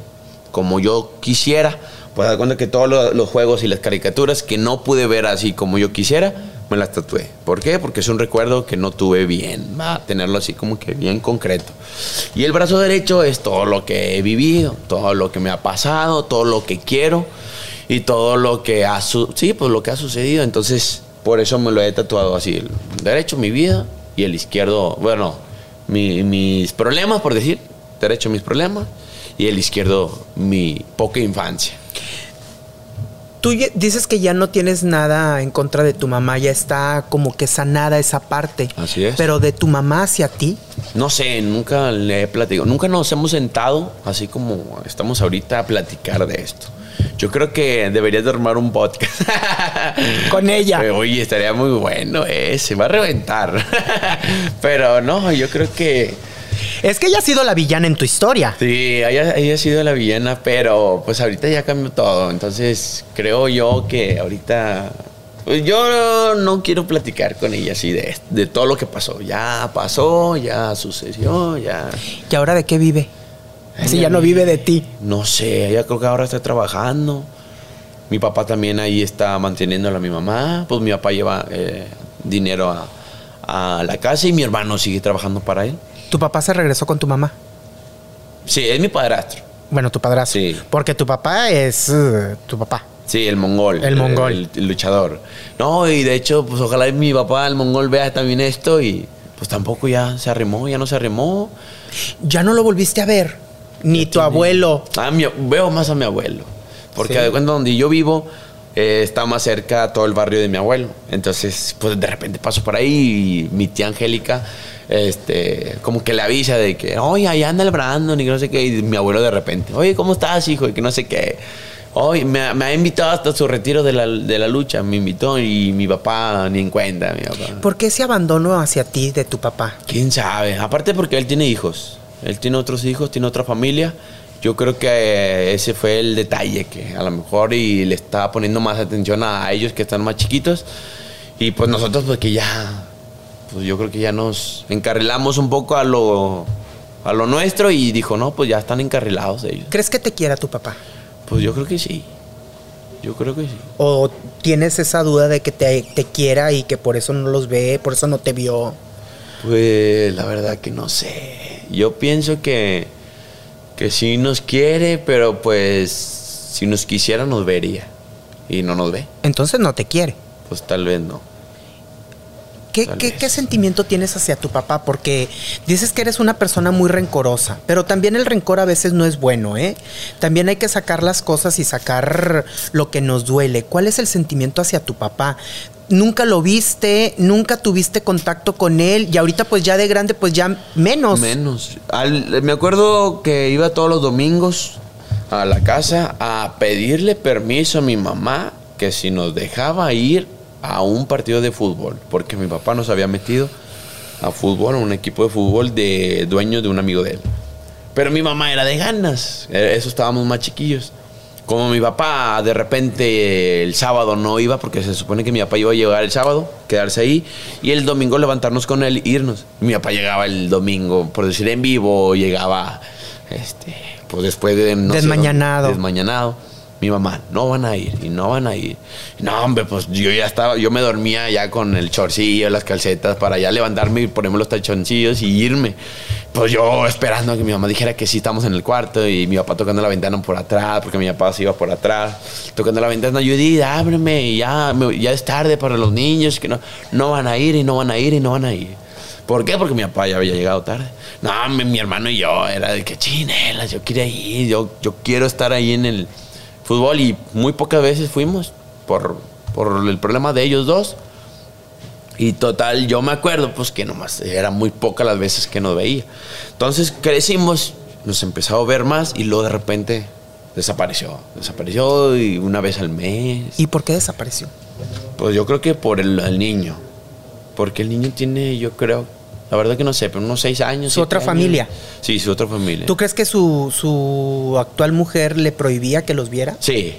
como yo quisiera, pues dar cuenta que todos lo- los juegos y las caricaturas que no pude ver así como yo quisiera, me las tatué. ¿Por qué? Porque es un recuerdo que no tuve bien, va tenerlo así como que bien concreto. Y el brazo derecho es todo lo que he vivido, todo lo que me ha pasado, todo lo que quiero y todo lo que ha sí, pues lo que ha sucedido. Entonces, por eso me lo he tatuado así. El derecho mi vida y el izquierdo, bueno, mi- mis problemas, por decir, derecho mis problemas y el izquierdo mi poca infancia. Tú dices que ya no tienes nada en contra de tu mamá, ya está como que sanada esa parte. Así es. Pero de tu mamá hacia ti, No sé, nunca le he platicado. Nunca nos hemos sentado, así como estamos ahorita, a platicar de esto. Yo creo que deberías de armar un podcast. Con ella. Eh, Oye, estaría muy bueno ese. Va a reventar. Pero no, yo creo que... es que ella ha sido la villana en tu historia. Sí, ella, ella ha sido la villana, pero pues ahorita ya cambió todo. Entonces creo yo que ahorita... pues, yo no quiero platicar con ella así de, de todo lo que pasó. Ya pasó, ya sucedió, ya... ¿Y ahora de qué vive? Si ya no vive de ti. No sé, ella creo que ahora está trabajando. Mi papá también ahí está manteniéndola a mi mamá. Pues mi papá lleva eh, dinero a, a la casa y mi hermano sigue trabajando para él. ¿Tu papá se regresó con tu mamá? Sí, es mi padrastro. Bueno, tu padrastro. Sí. Porque tu papá es uh, tu papá. Sí, el mongol. El mongol. El, el luchador. No, y de hecho, pues ojalá mi papá, el mongol, vea también esto y pues tampoco ya se arrimó, ya no se arrimó. Ya no lo volviste a ver. Ni tu abuelo. Ah, mi- veo más a mi abuelo. Porque Sí. de cuenta donde yo vivo eh, está más cerca todo el barrio de mi abuelo. Entonces, pues de repente paso por ahí y mi tía Angélica, este, como que le avisa de que, oye, ahí anda el Brandon y que no sé qué. Y mi abuelo de repente, oye, ¿cómo estás, hijo? Y que no sé qué. Oye, me, ha- me ha invitado hasta su retiro de la, de la lucha. Me invitó y mi papá ni en cuenta, mi papá. ¿Por qué ese abandono hacia ti de tu papá? ¿Quién sabe? Aparte porque él tiene hijos. Él tiene otros hijos, tiene otra familia. Yo creo que eh, ese fue el detalle que a lo mejor y le estaba poniendo más atención a ellos que están más chiquitos. Y pues nosotros pues que ya, pues yo creo que ya nos encarrilamos un poco a lo, a lo nuestro y dijo, no, pues ya están encarrilados ellos. ¿Crees que te quiera tu papá? Pues yo creo que sí. Yo creo que sí. ¿O tienes esa duda de que te, te quiera y que por eso no los ve, por eso no te vio? Pues la verdad que no sé. Yo pienso que, que sí nos quiere, pero pues si nos quisiera nos vería. Y no nos ve. Entonces no te quiere. Pues tal vez no. ¿Qué, qué- qué sentimiento tienes hacia tu papá? Porque dices que eres una persona muy rencorosa, pero también el rencor a veces no es bueno, ¿eh? También hay que sacar las cosas y sacar lo que nos duele. ¿Cuál es el sentimiento hacia tu papá? Nunca lo viste, nunca tuviste contacto con él y ahorita pues ya de grande pues ya menos. Menos. Me acuerdo que iba todos los domingos a la casa a pedirle permiso a mi mamá que si nos dejaba ir a un partido de fútbol, porque mi papá nos había metido a fútbol, a un equipo de fútbol de dueño de un amigo de él. Pero mi mamá era de ganas, eh, eso estábamos más chiquillos. Como mi papá de repente el sábado no iba, porque se supone que mi papá iba a llegar el sábado, quedarse ahí, y el domingo levantarnos con él e irnos. Mi papá llegaba el domingo, por decir en vivo, llegaba, este, pues después de... no sé, Desmañanado. Mi mamá, no van a ir, y no van a ir. No, hombre, pues yo ya estaba, yo me dormía ya con el chorcillo, las calcetas, para ya levantarme y ponerme los tachoncillos y irme. Pues yo esperando que mi mamá dijera que sí estamos en el cuarto y mi papá tocando la ventana por atrás, porque mi papá se iba por atrás, tocando la ventana. Yo dije, ábreme, ya, ya es tarde para los niños, que no, no van a ir y no van a ir y no van a ir. ¿Por qué? Porque mi papá ya había llegado tarde. No, mi, mi hermano y yo era de que chinelas, yo quería ir, yo, yo quiero estar ahí en el fútbol y muy pocas veces fuimos por, por el problema de ellos dos. Y total, yo me acuerdo, pues que nomás eran muy pocas las veces que nos veía. Entonces crecimos, nos empezó a ver más y luego de repente desapareció. Desapareció y una vez al mes. ¿Y por qué desapareció? Pues yo creo que por el, el niño. Porque el niño tiene, yo creo, la verdad que no sé, pero unos seis años. ¿Su otra años. familia? Sí, su otra familia. ¿Tú crees que su, su actual mujer le prohibía que los viera? Sí,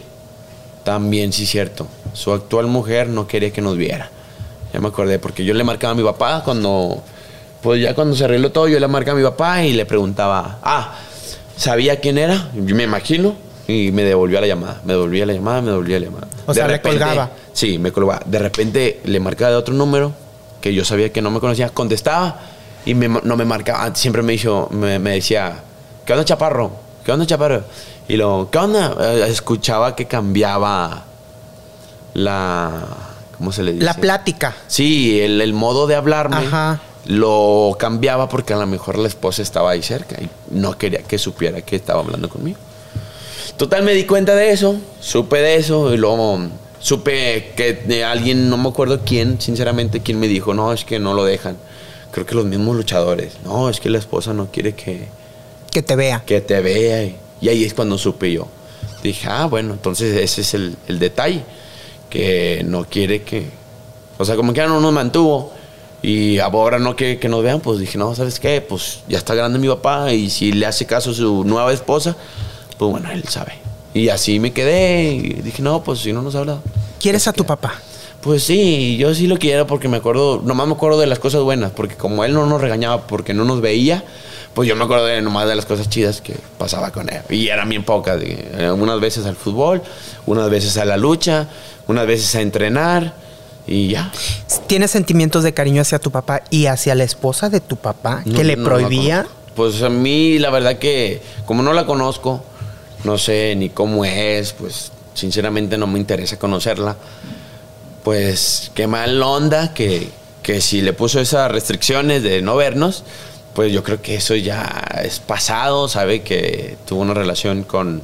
también sí cierto. Su actual mujer no quería que nos viera. Ya me acordé, porque yo le marcaba a mi papá cuando, pues ya cuando se arregló todo, yo le marcaba a mi papá y le preguntaba, ah, ¿sabía quién era? Yo me imagino, y me devolvía la llamada, me devolvía la llamada, me devolvía la llamada. O sea, le colgaba. Sí, me colgaba. De repente le marcaba de otro número que yo sabía que no me conocía, contestaba y me- no me marcaba. Ah, Siempre me, dijo, me, me decía, ¿qué onda, chaparro? ¿Qué onda, chaparro? Y lo, ¿qué onda? Eh, Escuchaba que cambiaba la. ¿Cómo se le dice? La plática. Sí, el, el modo de hablarme Ajá. lo cambiaba porque a lo mejor la esposa estaba ahí cerca y no quería que supiera que estaba hablando conmigo. Total, me di cuenta de eso, supe de eso y luego supe que de alguien, no me acuerdo quién, sinceramente, quién me dijo, no, es que no lo dejan. Creo que los mismos luchadores, no, es que la esposa no quiere que, Que te vea. que te vea. Y, y ahí es cuando supe yo. Dije, ah, bueno, entonces ese es el, el detalle, que no quiere que... O sea, como que ya no nos mantuvo y ahora no quiere que nos vean, pues dije, no, ¿sabes qué? Pues ya está grande mi papá y si le hace caso a su nueva esposa, pues bueno, él sabe. Y así me quedé y dije, no, pues si no nos habla. ¿Quieres a tu papá? Pues sí, yo sí lo quiero porque me acuerdo, nomás me acuerdo de las cosas buenas, porque como él no nos regañaba porque no nos veía, pues yo me acuerdo de nomás de las cosas chidas que pasaba con él. Y eran bien pocas, eh, unas veces al fútbol, unas veces a la lucha, unas veces a entrenar y ya. ¿Tienes sentimientos de cariño hacia tu papá y hacia la esposa de tu papá No, que le no prohibía? pues a mí la verdad que como no la conozco, no sé ni cómo es, pues sinceramente no me interesa conocerla. Pues qué mal onda que, que si le puso esas restricciones de no vernos, pues yo creo que eso ya es pasado, sabe que tuvo una relación con,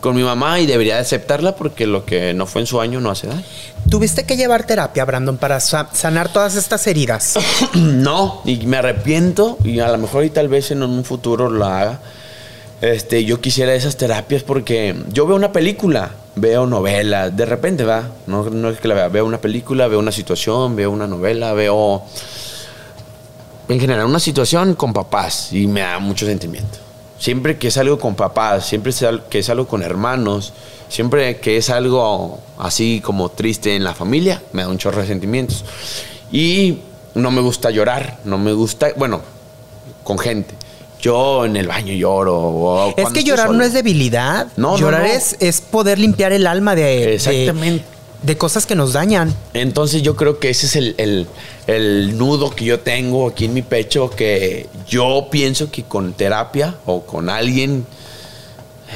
con mi mamá y debería de aceptarla porque lo que no fue en su año no hace daño. ¿Tuviste que llevar terapia, Brandon, para sa- sanar todas estas heridas? No, y me arrepiento y a lo mejor y tal vez en un futuro lo haga. Este, yo quisiera esas terapias porque yo veo una película, veo novelas, de repente va, no, no es que la vea, veo una película, veo una situación, veo una novela, veo en general una situación con papás y me da mucho sentimiento. Siempre que es algo con papás, siempre que es algo con hermanos, siempre que es algo así como triste en la familia, me da un chorro de sentimientos. Y no me gusta llorar, no me gusta, bueno, con gente. Yo en el baño lloro. o Es que llorar solo. no es debilidad. No, llorar no. Es, es poder limpiar el alma de, de- Exactamente. de cosas que nos dañan. Entonces yo creo que ese es el, el- el nudo que yo tengo aquí en mi pecho, que yo pienso que con terapia o con alguien,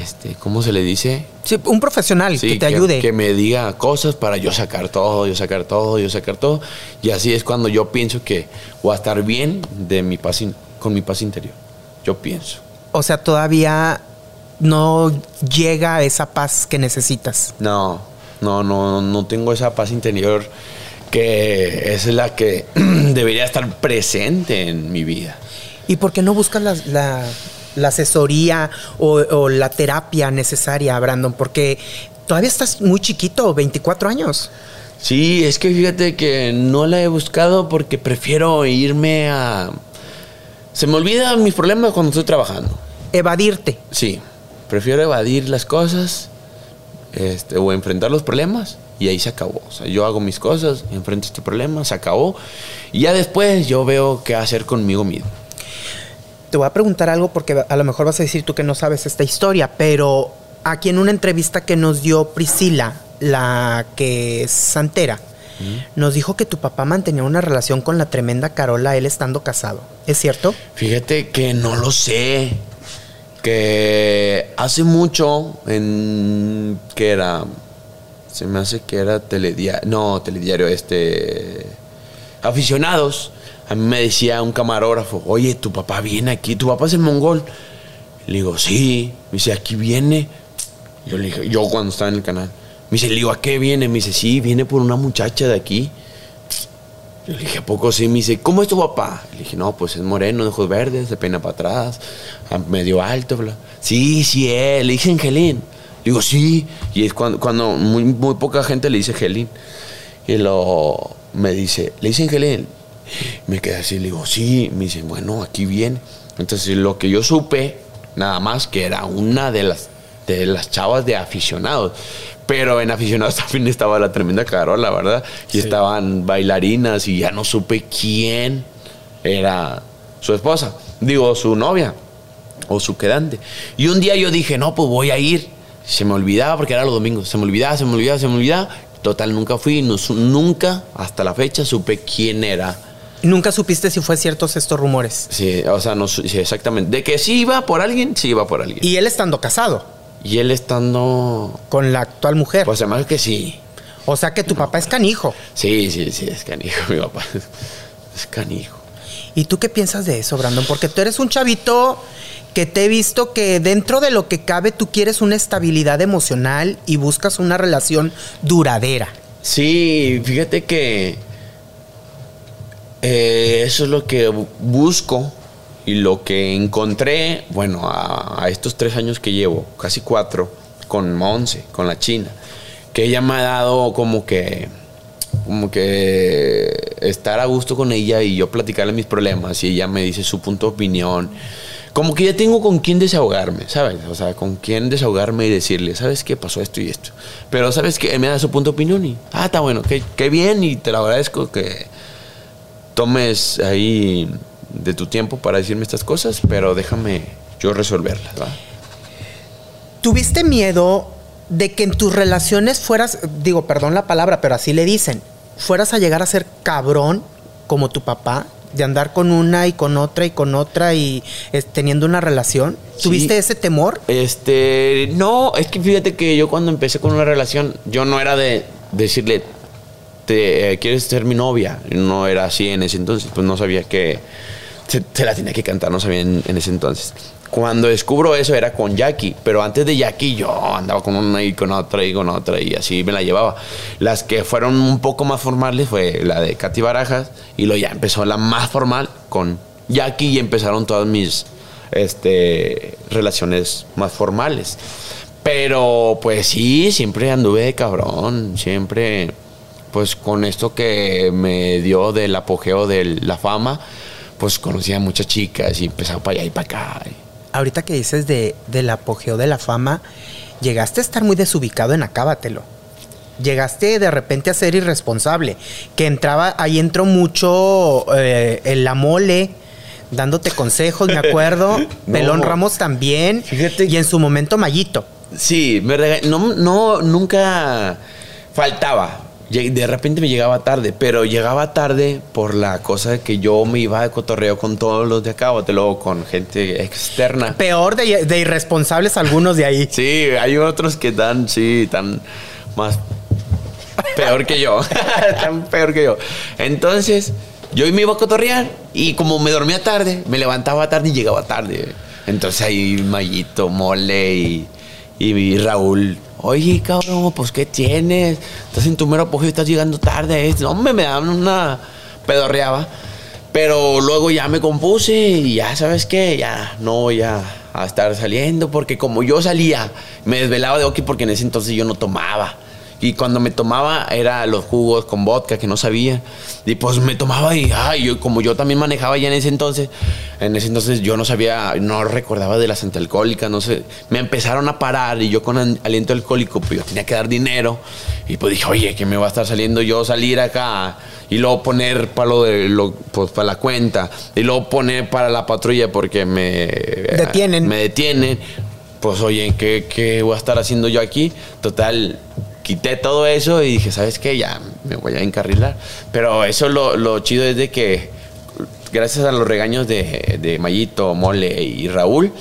este, ¿cómo se le dice? Sí, un profesional Sí, que te ayude. Que me diga cosas para yo sacar todo, yo sacar todo, yo sacar todo. Y así es cuando yo pienso que voy a estar bien de mi paz con mi paz interior. Yo pienso. O sea, todavía no llega a esa paz que necesitas. No, no, no, no tengo esa paz interior que es la que debería estar presente en mi vida. ¿Y por qué no buscas la, la- la asesoría o, o la terapia necesaria, Brandon? Porque todavía estás muy chiquito, 24 años. Sí, es que fíjate que no la he buscado porque prefiero irme a... Se me olvidan mis problemas cuando estoy trabajando. Evadirte. Sí, prefiero evadir las cosas este, o enfrentar los problemas y ahí se acabó. O sea, yo hago mis cosas, enfrento este problema, se acabó y ya después yo veo qué hacer conmigo mismo. Te voy a preguntar algo porque a lo mejor vas a decir tú que no sabes esta historia, pero aquí en una entrevista que nos dio Priscila, la que es santera, nos dijo que tu papá mantenía una relación con la tremenda Carola, él estando casado. ¿Es cierto? Fíjate que no lo sé. Que hace mucho, en. ¿Qué era? Se me hace que era telediario. No, telediario, este. Aficionados. A mí me decía un camarógrafo: Oye, tu papá viene aquí, tu papá es el mongol. Le digo, sí. Me dice, aquí viene. Yo le dije, yo cuando estaba en el canal. Me dice, le digo, ¿a qué viene? Me dice, sí, viene por una muchacha de aquí. Le dije, ¿a poco sí? Me dice, ¿cómo es tu papá? Le dije, no, pues es moreno, de ojos verdes, se peina para atrás, medio alto. bla". Sí, sí, él. Le dije, Angelín. Le digo, sí. Y es cuando, cuando muy, muy poca gente le dice Angelín. Y lo me dice, ¿le dice Angelín? Me quedé así, le digo, sí. Me dice, bueno, aquí viene. Entonces, lo que yo supe, nada más que era una de las, de las chavas de aficionados. Pero en aficionados también estaba la tremenda Carola, ¿verdad? Y estaban bailarinas y ya no supe quién era su esposa. Digo, su novia o su quedante. Y un día yo dije, no, pues voy a ir. Se me olvidaba porque era los domingos. Se me olvidaba, se me olvidaba, se me olvidaba. Total, nunca fui. no nunca, hasta la fecha, supe quién era. Nunca supiste si fue ciertos estos rumores. Sí, o sea, no sí, exactamente. De que sí iba por alguien, sí iba por alguien. Y él estando casado Y él estando. con la actual mujer. Pues además que sí. o sea que tu papá es canijo. Sí, sí, sí, es canijo, mi papá. Es canijo. ¿Y tú qué piensas de eso, Brandon? Porque tú eres un chavito que te he visto que dentro de lo que cabe tú quieres una estabilidad emocional y buscas una relación duradera. Sí, fíjate que eh, eso es lo que bu- busco y lo que encontré, bueno, a, estos tres años que llevo, casi cuatro, con Monse, con la China, que ella me ha dado como que, como que estar a gusto con ella y yo platicarle mis problemas y ella me dice su punto de opinión. Como que ya tengo con quién desahogarme, ¿sabes? O sea, con quién desahogarme y decirle, ¿sabes qué pasó esto y esto? Pero, ¿sabes qué? Me da su punto de opinión y, ah, está bueno, qué, qué bien y te lo agradezco que tomes ahí de tu tiempo para decirme estas cosas, pero déjame yo resolverlas, ¿va? ¿Tuviste miedo de que en tus relaciones fueras, digo, perdón la palabra, pero así le dicen, fueras a llegar a ser cabrón como tu papá? De andar con una y con otra y con otra y teniendo una relación. Sí. ¿Tuviste ese temor? Este, no, es que fíjate que yo cuando empecé con una relación, yo no era de decirle, te, eh, ¿quieres ser mi novia? No era así en ese entonces, pues no sabía que se, se la tenía que cantar, no sabía en, en ese entonces. Cuando descubro eso era con Jackie, pero antes de Jackie yo andaba con una y con otra y con otra y así me la llevaba. Las que fueron un poco más formales fue la de Katy Barajas y luego ya empezó la más formal con Jackie y empezaron todas mis este, relaciones más formales. Pero pues sí, siempre anduve de cabrón, siempre pues con esto que me dio del apogeo de la fama, pues conocía a muchas chicas y empezaba para allá y para acá. Ahorita que dices de, del apogeo de la fama, llegaste a estar muy desubicado en Acábatelo. Llegaste de repente a ser irresponsable. Que entraba, ahí entró mucho eh, el la mole, dándote consejos, me acuerdo. No. Pelón Ramos también. Fíjate Y en su momento Mayito. Sí, me no, nunca faltaba. De repente me llegaba tarde, pero llegaba tarde por la cosa de que yo me iba de cotorreo con todos los de acá, o te luego con gente externa. Peor de, de irresponsables algunos de ahí. Sí, hay otros que dan, sí, tan más peor que yo. tan peor que yo. Entonces, yo me iba a cotorrear y como me dormía tarde, me levantaba tarde y llegaba tarde. Entonces ahí Mayito, Mole y, y Raúl. Oye, cabrón, pues ¿qué tienes? Estás en tu mero apogeo estás llegando tarde. No, me, me daban una pedorreaba. Pero luego ya me compuse y ya, ¿sabes qué? Ya no voy a, a estar saliendo porque como yo salía, me desvelaba de hockey porque en ese entonces yo no tomaba. Y cuando me tomaba era los jugos con vodka que no sabía. Y pues me tomaba y ay, yo, como yo también manejaba ya en ese entonces, en ese entonces yo no sabía, no recordaba de las antialcohólicas, no sé. Me empezaron a parar y yo con aliento alcohólico, pues yo tenía que dar dinero. Y pues dije, oye, que me va a estar saliendo yo salir acá y luego poner para lo de lo, pues para la cuenta y luego poner para la patrulla porque me Detienen. me detienen pues oye ¿qué, qué voy a estar haciendo yo aquí total quité todo eso y dije sabes qué ya me voy a encarrilar. Pero eso lo, lo chido es de que gracias a los regaños de, de Mayito Mole y Raúl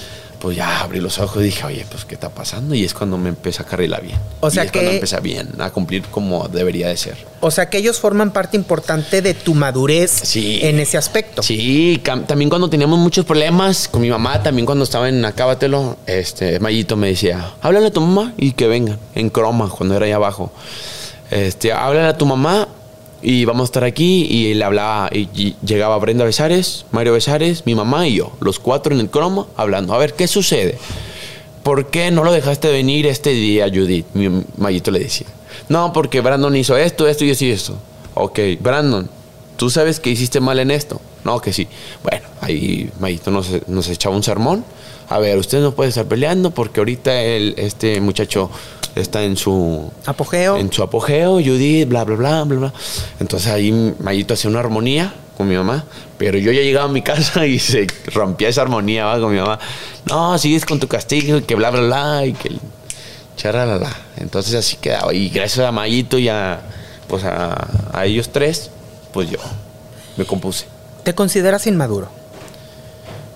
pues ya abrí los ojos y dije, oye, pues, ¿qué está pasando? Y es cuando me empecé a carrilar bien. O sea y es cuando que- empecé bien, a cumplir como debería de ser. O sea que ellos forman parte importante de tu madurez Sí. en ese aspecto. Sí, también cuando teníamos muchos problemas con mi mamá, también cuando estaba en Acábatelo, este, Mayito me decía, háblale a tu mamá y que vengan, en croma, cuando era ahí abajo. Este, háblale a tu mamá y vamos a estar aquí y le hablaba y, llegaba Brenda Besares, Mario Besares, mi mamá y yo, los cuatro en el cromo hablando, a ver, ¿qué sucede? ¿Por qué no lo dejaste venir este día, Judith? Mi Mayito le decía. No, porque Brandon hizo esto, esto y esto y esto. Ok, Brandon, ¿tú sabes que hiciste mal en esto? No, que sí. Bueno, ahí Mayito nos, nos echaba un sermón. A ver, usted no puede estar peleando porque ahorita el, este muchacho está en su Apogeo. en su apogeo, Judith, bla, bla, bla, bla, bla. Entonces ahí Mayito hacía una armonía con mi mamá, pero yo ya llegaba a mi casa y se rompía esa armonía ¿va? con mi mamá. No, sigues con tu castigo y que bla, bla, bla, y que charalala. Entonces así quedaba. Y gracias a Mayito y a, pues a, a ellos tres, pues yo me compuse. ¿Te consideras inmaduro?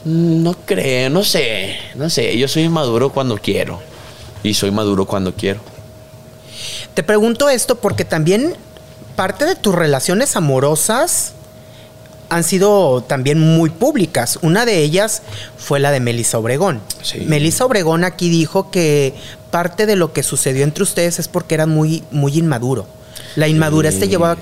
Mm, No creo, no sé, no sé. Yo soy inmaduro cuando quiero. Y soy maduro cuando quiero. Te pregunto esto porque también parte de tus relaciones amorosas han sido también muy públicas. Una de ellas fue la de Melissa Obregón. Sí. Melissa Obregón aquí dijo que parte de lo que sucedió entre ustedes es porque eran muy, muy inmaduro. La inmadurez te Sí. llevó a,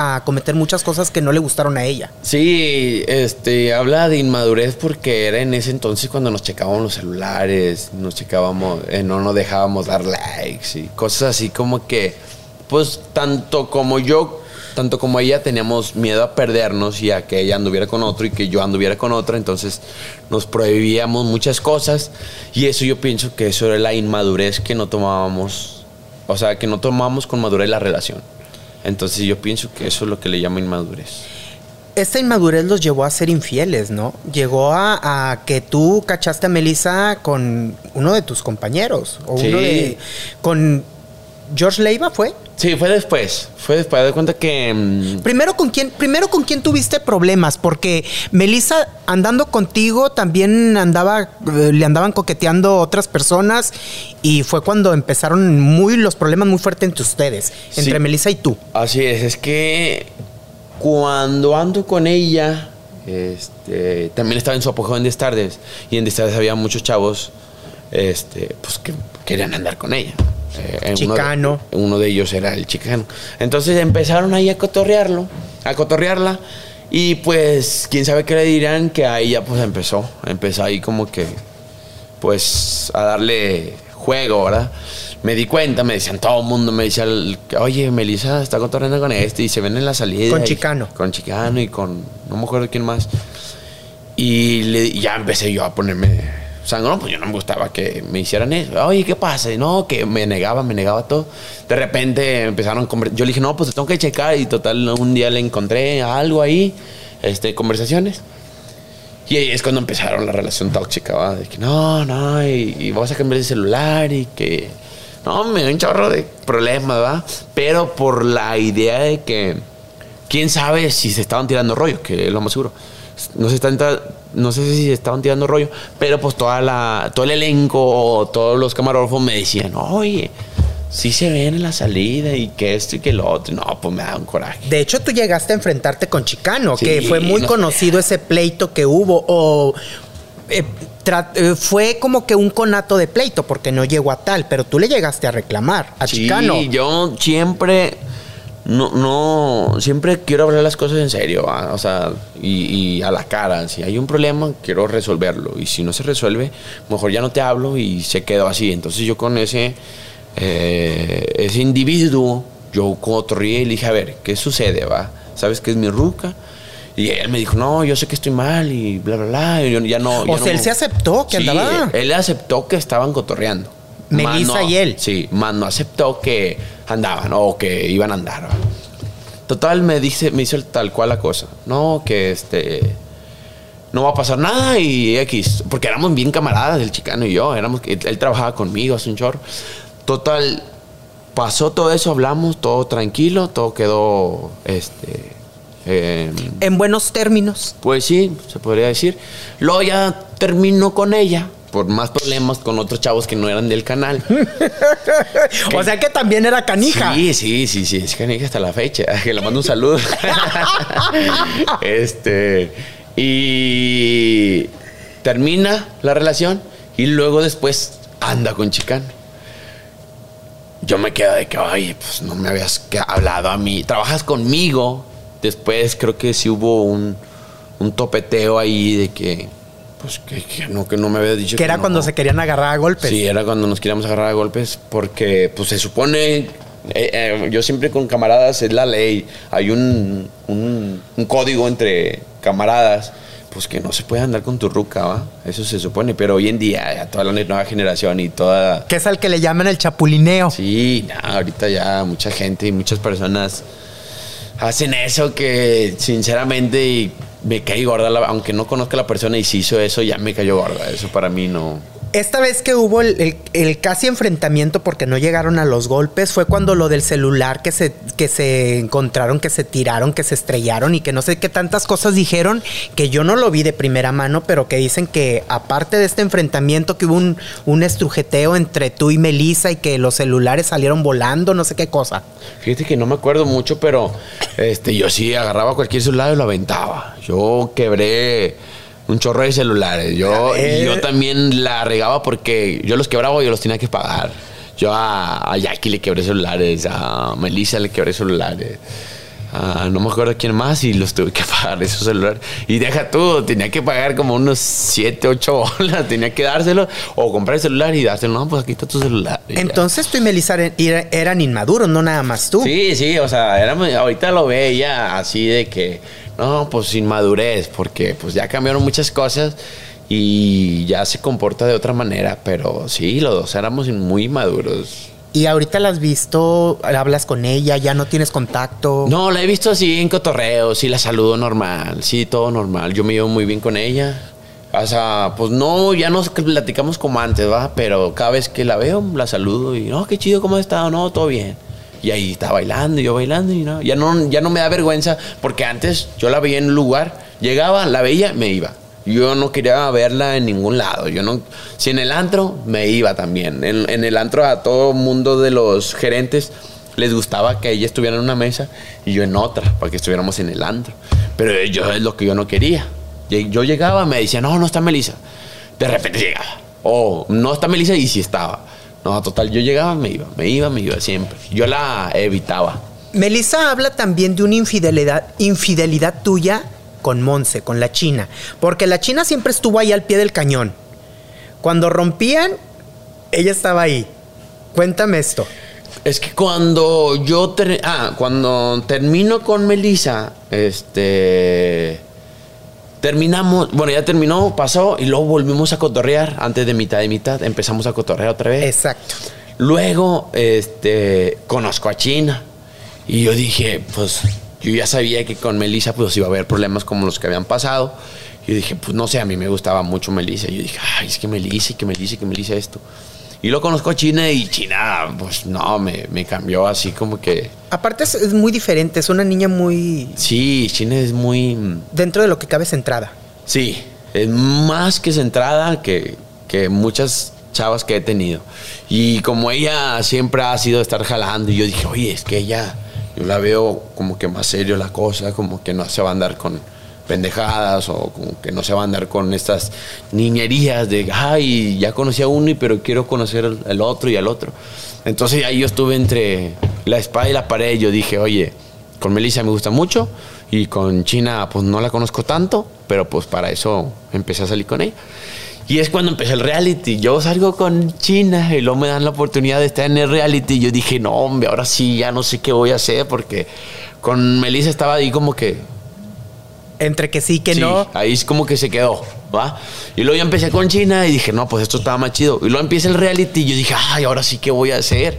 a cometer muchas cosas que no le gustaron a ella. Sí, este, habla de inmadurez porque era en ese entonces cuando nos checábamos los celulares, nos checábamos, eh, no nos dejábamos dar likes y cosas así como que, pues tanto como yo, tanto como ella teníamos miedo a perdernos y a que ella anduviera con otro y que yo anduviera con otra, entonces nos prohibíamos muchas cosas y eso yo pienso que eso era la inmadurez que no tomábamos, o sea, que no tomábamos con madurez la relación. Entonces yo pienso que eso es lo que le llama inmadurez. Esta inmadurez los llevó a ser infieles, ¿no? Llegó a, a que tú cachaste a Melissa con uno de tus compañeros. O Sí. uno de. Con George Leiva fue. Sí, fue después. Fue después. De cuenta que. mm, Primero con quién, primero con quién tuviste problemas, porque Melissa andando contigo también andaba, eh, le andaban coqueteando otras personas y fue cuando empezaron muy los problemas muy fuertes entre ustedes, Sí. entre Melissa y tú. Así es. Es que cuando ando con ella, este, también estaba en su apogeo en Destardes. Y en Destardes había muchos chavos este, pues, que querían andar con ella. Eh, uno de- Chicano. Uno de, ellos era el chicano. Entonces empezaron ahí a cotorrearlo, a cotorrearla. Y pues, quién sabe qué le dirán, que a ella pues empezó. Empezó ahí como que pues a darle juego, ¿verdad? Me di cuenta, me decían todo el mundo, me decía, el- oye, Melissa está cotorreando con este y se ven en la salida. Con y- Chicano. Con Chicano y con, no me acuerdo quién más. Y le- y ya empecé yo a ponerme sangrón, pues yo no me gustaba que me hicieran eso. Oye, ¿qué pasa? No, que me negaba, me negaba todo. De repente empezaron a Yo le dije, no, pues te tengo que checar. Y total, un día le encontré algo ahí, este, conversaciones. Y ahí es cuando empezaron la relación tóxica, ¿va? De que no, no, y, y vamos a cambiar de celular y que. No, me dio un chorro de problemas, ¿va? Pero por la idea de que. Quién sabe si se estaban tirando rollo, que es lo más seguro. No, se están no sé si se estaban tirando rollo, pero pues toda la, todo el elenco o todos los camarógrafos me decían, oye, sí se ven en la salida y que esto y que lo otro. No, pues me da un coraje. De hecho, tú llegaste a enfrentarte con Chicano, Sí, que fue muy no- conocido ese pleito que hubo, o eh, eh, fue como que un conato de pleito, porque no llegó a tal, pero tú le llegaste a reclamar a Sí, Chicano. yo siempre. No, no, siempre quiero hablar las cosas en serio, ¿va? o sea, y, y a la cara. Si hay un problema, quiero resolverlo. Y si no se resuelve, mejor ya no te hablo y se quedó así. Entonces yo con ese, eh, ese individuo, yo cotorrié y le dije, a ver, ¿qué sucede, va? ¿Sabes que es mi ruca? Y él me dijo, no, yo sé que estoy mal y bla, bla, bla. Y yo ya no. ya O sea, no- él se aceptó que Sí, andaba. Él aceptó que estaban cotorreando. Melissa no- y él. Sí, más no aceptó que andaban o que iban a andar. ¿va? Total, me dice, me hizo tal cual la cosa. No, que este. No va a pasar nada y X. Porque éramos bien camaradas, el chicano y yo. Éramos, él, él trabajaba conmigo, hace un chorro. Total, pasó todo eso, hablamos, todo tranquilo, todo quedó. Este. em, En buenos términos. pues sí, se podría decir. Luego ya terminó con ella por más problemas con otros chavos que no eran del canal. O sea que también era canija. Sí, sí, sí, sí, es canija hasta la fecha. Que le mando un saludo. este. Y termina la relación y luego después anda con Chicano. yo me quedo de que, ay, pues no me habías hablado a mí. Trabajas conmigo. Después creo que sí hubo un, un topeteo ahí de que, pues que, que no, que no me había dicho Que era no. cuando se querían agarrar a golpes. Sí, era cuando nos queríamos agarrar a golpes porque pues se supone, eh, eh, yo siempre con camaradas es la ley, hay un, un, un código entre camaradas, pues que no se puede andar con tu ruca, ¿va? Eso se supone, pero hoy en día ya toda la nueva generación y toda... Que es al que le llaman el chapulineo. Sí, no, ahorita ya mucha gente y muchas personas hacen eso que sinceramente y me cae gorda, la- aunque no conozca a la persona y si hizo eso, ya me cayó gorda, eso para mí no... Esta vez que hubo el, casi enfrentamiento porque no llegaron a los golpes fue cuando lo del celular que se, que se encontraron, que se tiraron, que se estrellaron y que no sé qué tantas cosas dijeron que yo no lo vi de primera mano, pero que dicen que aparte de este enfrentamiento que hubo un, un estrujeteo entre tú y Melissa y que los celulares salieron volando, no sé qué cosa. Fíjate que no me acuerdo mucho, pero este, yo sí agarraba cualquier celular y lo aventaba. Yo quebré un chorro de celulares. Yo, yo también la regaba porque yo los quebraba y yo los tenía que pagar. Yo a, a Jackie le quebré celulares, a Melissa le quebré celulares. no me acuerdo quién más y los tuve que pagar esos celulares. Y deja tú, tenía que pagar como unos 7, 8 bolas, tenía que dárselo o comprar el celular y dárselo. No, pues aquí está tu celular. Ya. Entonces tú y Melissa eran, era- eran inmaduros, no nada más tú. Sí, sí, o sea, era ahorita lo ve ella así de que, no, pues sin madurez, porque pues ya cambiaron muchas cosas y ya se comporta de otra manera, pero sí, los dos éramos muy maduros. Y ahorita la has visto, hablas con ella, ya no tienes contacto. No, la he visto así en cotorreo, sí la saludo normal, sí, todo normal. Yo me llevo muy bien con ella. O sea, pues no, ya nos platicamos como antes, ¿va? Pero cada vez que la veo, la saludo y, no, qué chido, ¿cómo has estado? No, todo bien. Y ahí está bailando, y yo bailando, y no, ya no, ya no me da vergüenza, porque antes yo la veía en un lugar, llegaba, la veía, me iba. Yo no quería verla en ningún lado. Yo no, si en el antro, me iba también. En, el antro a todo mundo de los gerentes les gustaba que ella estuviera en una mesa y yo en otra, para que estuviéramos en el antro. Pero yo es lo que yo no quería. Yo llegaba, me decía, no, no está Melissa. De repente llegaba. O no está Melissa y sí estaba. No, total, yo llegaba, me iba, me iba, me iba siempre. Yo la evitaba. Melissa habla también de una infidelidad, infidelidad tuya con Monse, con la China. Porque la China siempre estuvo ahí al pie del cañón. Cuando rompían, ella estaba ahí. Cuéntame esto. Es que cuando yo ter- ah, cuando termino con Melissa, este terminamos, bueno, ya terminó, pasó y luego volvimos a cotorrear antes de mitad de mitad, empezamos a cotorrear otra vez. Exacto. Luego, este, conozco a China y yo dije, pues, yo ya sabía que con Melissa pues iba a haber problemas como los que habían pasado. Y yo dije, pues no sé, a mí me gustaba mucho Melissa. Y yo dije, ay, es que Melissa, y que Melissa, y que Melissa esto. Y lo conozco a China y China, pues no, me, me cambió así como que... Aparte es, es muy diferente, es una niña muy... Sí, China es muy... dentro de lo que cabe centrada. Sí, es más que centrada que, que muchas chavas que he tenido. Y como ella siempre ha sido estar jalando, y yo dije, oye, es que ella, yo la veo como que más serio la cosa, como que no se va a andar con pendejadas o como que no se va a andar con estas niñerías de, ay, ya conocí a uno, pero quiero conocer al, otro y al otro. Entonces ahí yo estuve entre la espada y la pared, yo dije, oye, con Melissa me gusta mucho y con China pues no la conozco tanto, pero pues para eso empecé a salir con ella. Y es cuando empecé el reality. Yo salgo con China y luego me dan la oportunidad de estar en el reality. Yo dije, no, hombre, ahora sí, ya no sé qué voy a hacer porque con Melissa estaba ahí como que... Entre que sí, que sí, no. Ahí es como que se quedó, ¿va? Y luego ya empecé con China y dije, no, pues esto estaba más chido. Y luego empieza el reality y yo dije, ay, ahora sí, ¿qué voy a hacer?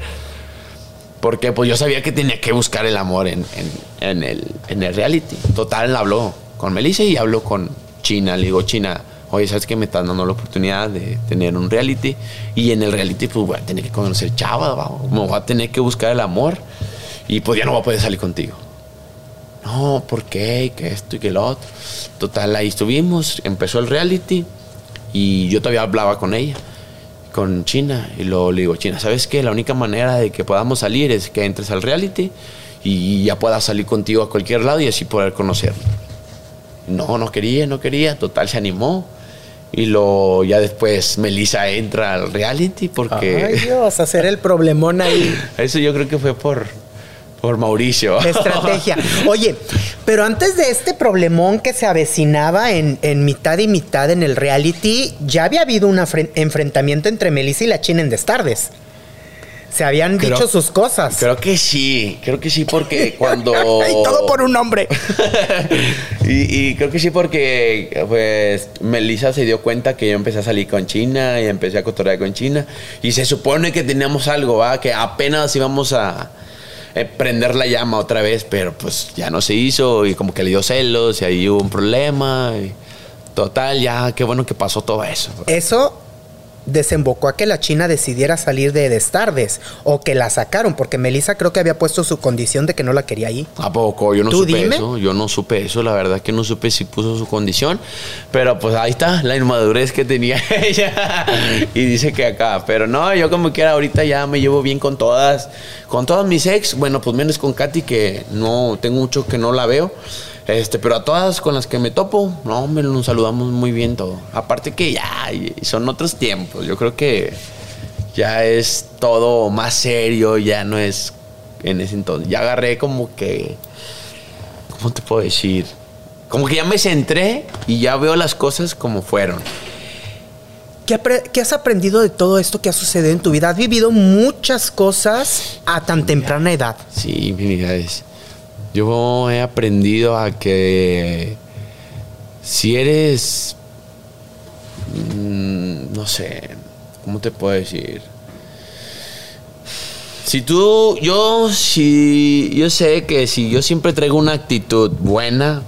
Porque pues yo sabía que tenía que buscar el amor en, en- en el, en el reality. Total, habló con Melissa y habló con China. Le digo, China, oye, ¿sabes que me están dando la oportunidad de tener un reality? Y en el reality pues voy a tener que conocer chavas, ¿va? me voy a tener que buscar el amor. Y pues ya no voy a poder salir contigo. No, ¿por qué? Y que esto y que lo otro. Total, ahí estuvimos, empezó el reality y yo todavía hablaba con ella, con China. Y luego le digo, China, ¿sabes qué? La única manera de que podamos salir es que entres al reality y ya puedas salir contigo a cualquier lado y así poder conocerlo. No, no quería, no quería. Total, se animó. Y lo, ya después Melissa entra al reality porque... Ay, Dios, hacer el problemón ahí. Eso yo creo que fue por, por Mauricio. Estrategia. Oye, pero antes de este problemón que se avecinaba en, en mitad y mitad en el reality, ya había habido un enfrentamiento entre Melissa y la China en Destardes. Se habían Creo- dicho sus cosas. Creo que sí, creo que sí porque cuando... y todo por un hombre. y, y creo que sí porque pues Melissa se dio cuenta que yo empecé a salir con China y empecé a cotorrear con China y se supone que teníamos algo, ¿va? Que apenas íbamos a eh, prender la llama otra vez, pero pues ya no se hizo y como que le dio celos y ahí hubo un problema total, ya qué bueno que pasó todo eso. Eso desembocó a que la China decidiera salir de Destardes o que la sacaron, porque Melissa creo que había puesto su condición de que no la quería ahí. ¿A poco? Yo no ¿Tú supe dime? eso. Yo no supe eso. La verdad que no supe si puso su condición. Pero pues ahí está la inmadurez que tenía ella. y dice que acá. Pero no, yo como quiera ahorita ya me llevo bien con todas. Con todas mis ex. Bueno, pues menos con Katy que no tengo mucho que no la veo. Este, pero a todas con las que me topo, no, me nos saludamos muy bien todo. Aparte que ya son otros tiempos. Yo creo que ya es todo más serio, ya no es en ese entonces. Ya agarré como que, ¿cómo te puedo decir? Como que ya me centré y ya veo las cosas como fueron. ¿Qué, apre- qué has aprendido de todo esto que ha sucedido en tu vida? Has vivido muchas cosas a tan temprana edad. Sí, infinidades. Yo he aprendido a que si eres, mm, no sé, ¿cómo te puedo decir? Si tú, yo, si, yo sé que si yo siempre traigo una actitud buena,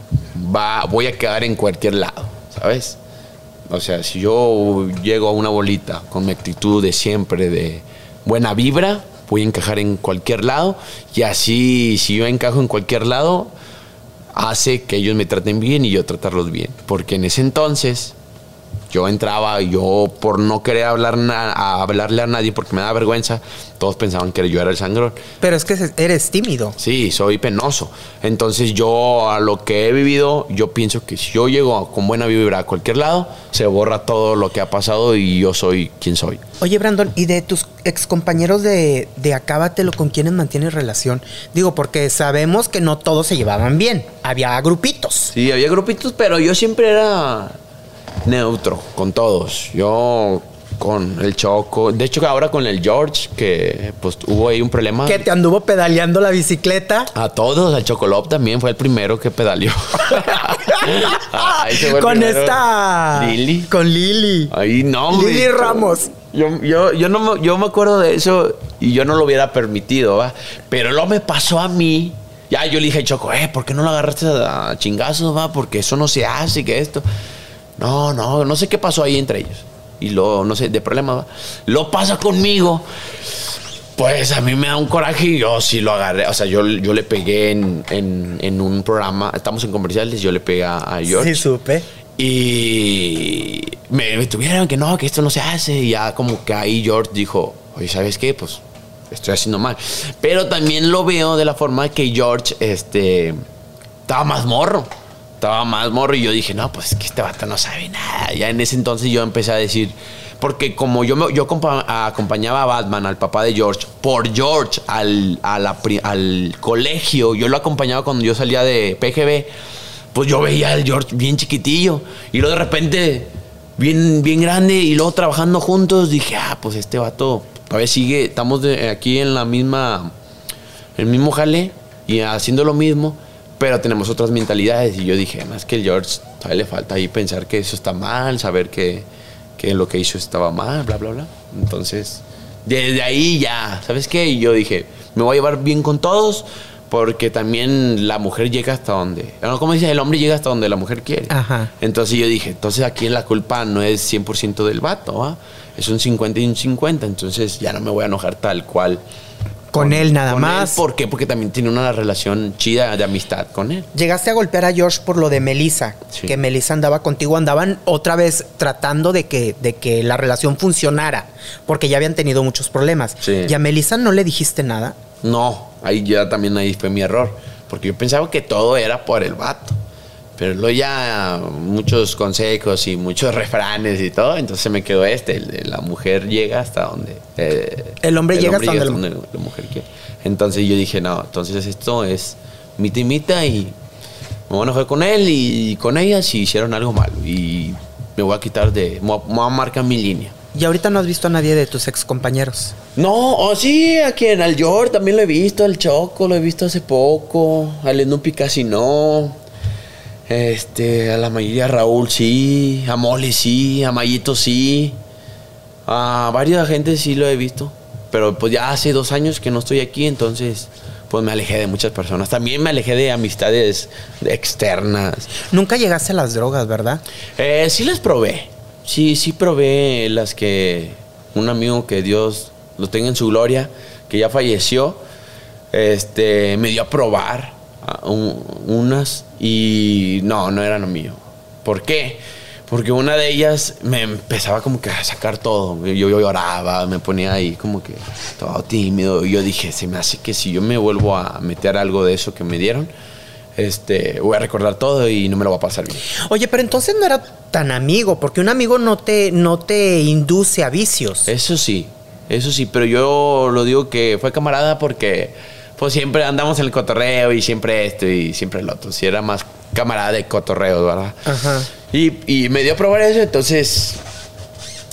va, voy a quedar en cualquier lado, ¿sabes? O sea, si yo llego a una bolita con mi actitud de siempre, de buena vibra, voy a encajar en cualquier lado. Y así, si yo encajo en cualquier lado, hace que ellos me traten bien y yo tratarlos bien. Porque en ese entonces, yo entraba y yo por no querer hablar a hablarle a nadie porque me da vergüenza, todos pensaban que yo era el sangrón. Pero es que eres tímido. Sí, soy penoso. Entonces yo a lo que he vivido, yo pienso que si yo llego con buena vibra a cualquier lado, se borra todo lo que ha pasado y yo soy quien soy. Oye, Brandon, ¿y de tus excompañeros de, de Acábatelo con quiénes mantienes relación? Digo, porque sabemos que no todos se llevaban bien. Había grupitos. Sí, había grupitos, pero yo siempre era neutro con todos. Yo con el Choco, de hecho ahora con el George, que pues hubo ahí un problema. Que te anduvo pedaleando la bicicleta. A todos, al Chocolop también fue el primero que pedaleó. Con primero. esta. Lili. Con Lili. Ahí no. Lili Ramos. Yo, yo, yo, no, me- yo me acuerdo de eso y yo no lo hubiera permitido, ¿va? Pero luego me pasó a mí. Ya yo le dije a Choco, eh, ¿por qué no lo agarraste a chingazos, va? Porque eso no se hace, que esto. No, no, no sé qué pasó ahí entre ellos. Y luego, no sé, de problema, va. Lo pasa conmigo. Pues a mí me da un coraje y yo sí lo agarré. O sea, yo, yo le pegué en, en- en un programa, estamos en comerciales, yo le pegué a, a George. Sí, supe. Y me, me tuvieron que no, que esto no se hace. Y ya como que ahí George dijo, oye, ¿sabes qué? Pues estoy haciendo mal. Pero también lo veo de la forma que George este, estaba más morro. Estaba más morro y yo dije, no, pues es que este vato no sabe nada. Ya en ese entonces yo empecé a decir, porque como yo, me- yo compa- acompañaba a Batman, al papá de George, por George al, a al colegio, yo lo acompañaba cuando yo salía de PGB, pues yo veía al George bien chiquitillo y luego de repente bien, bien grande y luego trabajando juntos, dije, ah, pues este vato todavía sigue, estamos aquí en la misma, el mismo jale y haciendo lo mismo, pero tenemos otras mentalidades. Y yo dije, más que el George, todavía le falta ahí pensar que eso está mal, saber que, que lo que hizo estaba mal, bla, bla, bla. Entonces, desde ahí ya, ¿sabes qué? Y yo dije, me voy a llevar bien con todos. Porque también la mujer llega hasta donde. ¿no? ¿Cómo dice? El hombre llega hasta donde la mujer quiere. Ajá. Entonces yo dije, entonces aquí la culpa no es 100% del vato, ¿va? Es un 50 y un 50. Entonces ya no me voy a enojar tal cual. Con él nada con más. él. ¿Por qué? Porque también tiene una relación chida de amistad con él. Llegaste a golpear a George por lo de Melissa, Sí. que Melissa andaba contigo, andaban otra vez tratando de que, de que la relación funcionara, porque ya habían tenido muchos problemas. Sí. ¿Y a Melissa no le dijiste nada? No, ahí ya también ahí fue mi error. Porque yo pensaba que todo era por el vato. Pero luego ya muchos consejos y muchos refranes y todo, entonces me quedó este, el de la mujer llega hasta donde... eh, El hombre llega hasta donde la mujer quiere. Entonces yo dije, no, entonces esto es mita y mita y me voy a enojar con él y con ellas si hicieron algo malo. Y me voy a quitar de... Me voy a- marcar mi línea. Y ahorita no has visto a nadie de tus ex compañeros. No, oh, sí, a quien, al George también lo he visto, al Choco lo he visto hace poco, al Snoopy casi no. Este, a la mayoría Raúl sí, a Molly sí, a Mayito sí. A varias gente sí lo he visto. Pero pues ya hace dos años que no estoy aquí, entonces pues me alejé de muchas personas. También me alejé de amistades externas. Nunca llegaste a las drogas, ¿verdad? Eh, sí las probé. Sí, sí probé las que un amigo que Dios lo tenga en su gloria, que ya falleció, este, me dio a probar un- unas y no, no eran lo mío. ¿Por qué? Porque una de ellas me empezaba como que a sacar todo. Yo, yo lloraba, me ponía ahí como que todo tímido. Y yo dije, se me hace que si yo me vuelvo a meter algo de eso que me dieron, este, voy a recordar todo y no me lo va a pasar bien. Oye, pero entonces no era tan amigo, porque un amigo no te, no te induce a vicios. Eso sí, eso sí, pero yo lo digo que fue camarada porque pues siempre andamos en el cotorreo y siempre esto y siempre el otro. Si era más camarada de cotorreo, ¿verdad? Ajá. Y, y me dio a probar eso, entonces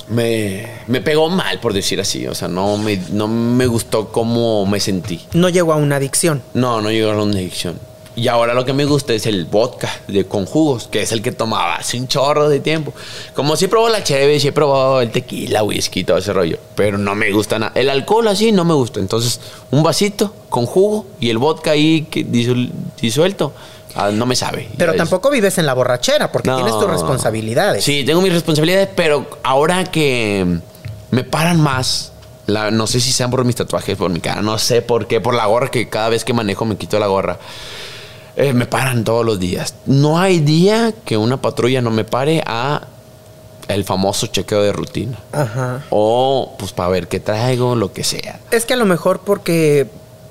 me, me pegó mal, por decir así. O sea, no me, no me gustó cómo me sentí. No llegó a una adicción. No, no llegó a una adicción. Y ahora lo que me gusta es el vodka de, con jugos, que es el que tomaba hace un chorro de tiempo. Como sí he probado la cheve, sí he probado el tequila, whisky, todo ese rollo. Pero no me gusta nada. El alcohol así no me gusta. Entonces, un vasito con jugo y el vodka ahí que disuelto, ah, no me sabe. Pero es- tampoco vives en la borrachera, porque No. tienes tus responsabilidades. Sí, tengo mis responsabilidades, pero ahora que me paran más, la- no sé si sean por mis tatuajes, por mi cara, no sé por qué, por la gorra, que cada vez que manejo me quito la gorra. Eh, me paran todos los días. No hay día que una patrulla no me pare a el famoso chequeo de rutina. Ajá. O pues para ver qué traigo, lo que sea. Es que a lo mejor porque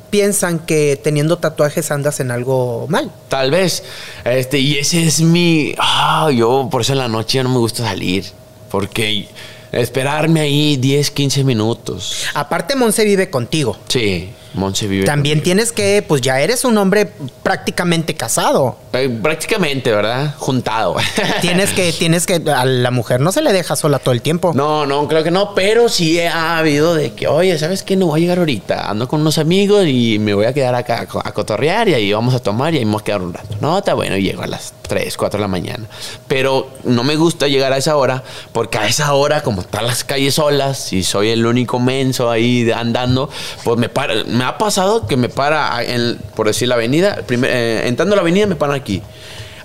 piensan que teniendo tatuajes andas en algo mal. Tal vez. Este, y ese es mi. Ah, yo por eso en la noche ya no me gusta salir. Porque esperarme ahí 10, 15 minutos. Aparte, Monse vive contigo. Sí, Monse vive. También conmigo. tienes que, pues ya eres un hombre prácticamente casado. Eh, prácticamente, ¿verdad? Juntado. Tienes que, tienes que, a la mujer no se le deja sola todo el tiempo. No, no, creo que no, pero sí ha habido de que, oye, ¿sabes qué? No voy a llegar ahorita. Ando con unos amigos y me voy a quedar acá a co- a cotorrear y ahí vamos a tomar y ahí vamos a quedar un rato. No, está bueno, y llego a las 3, 4 de la mañana. Pero no me gusta llegar a esa hora porque a esa hora, como están las calles solas y soy el único menso ahí andando, pues me para. Me ha pasado que me para, en, por decir la avenida, primer- eh, entrando a la avenida me paran aquí.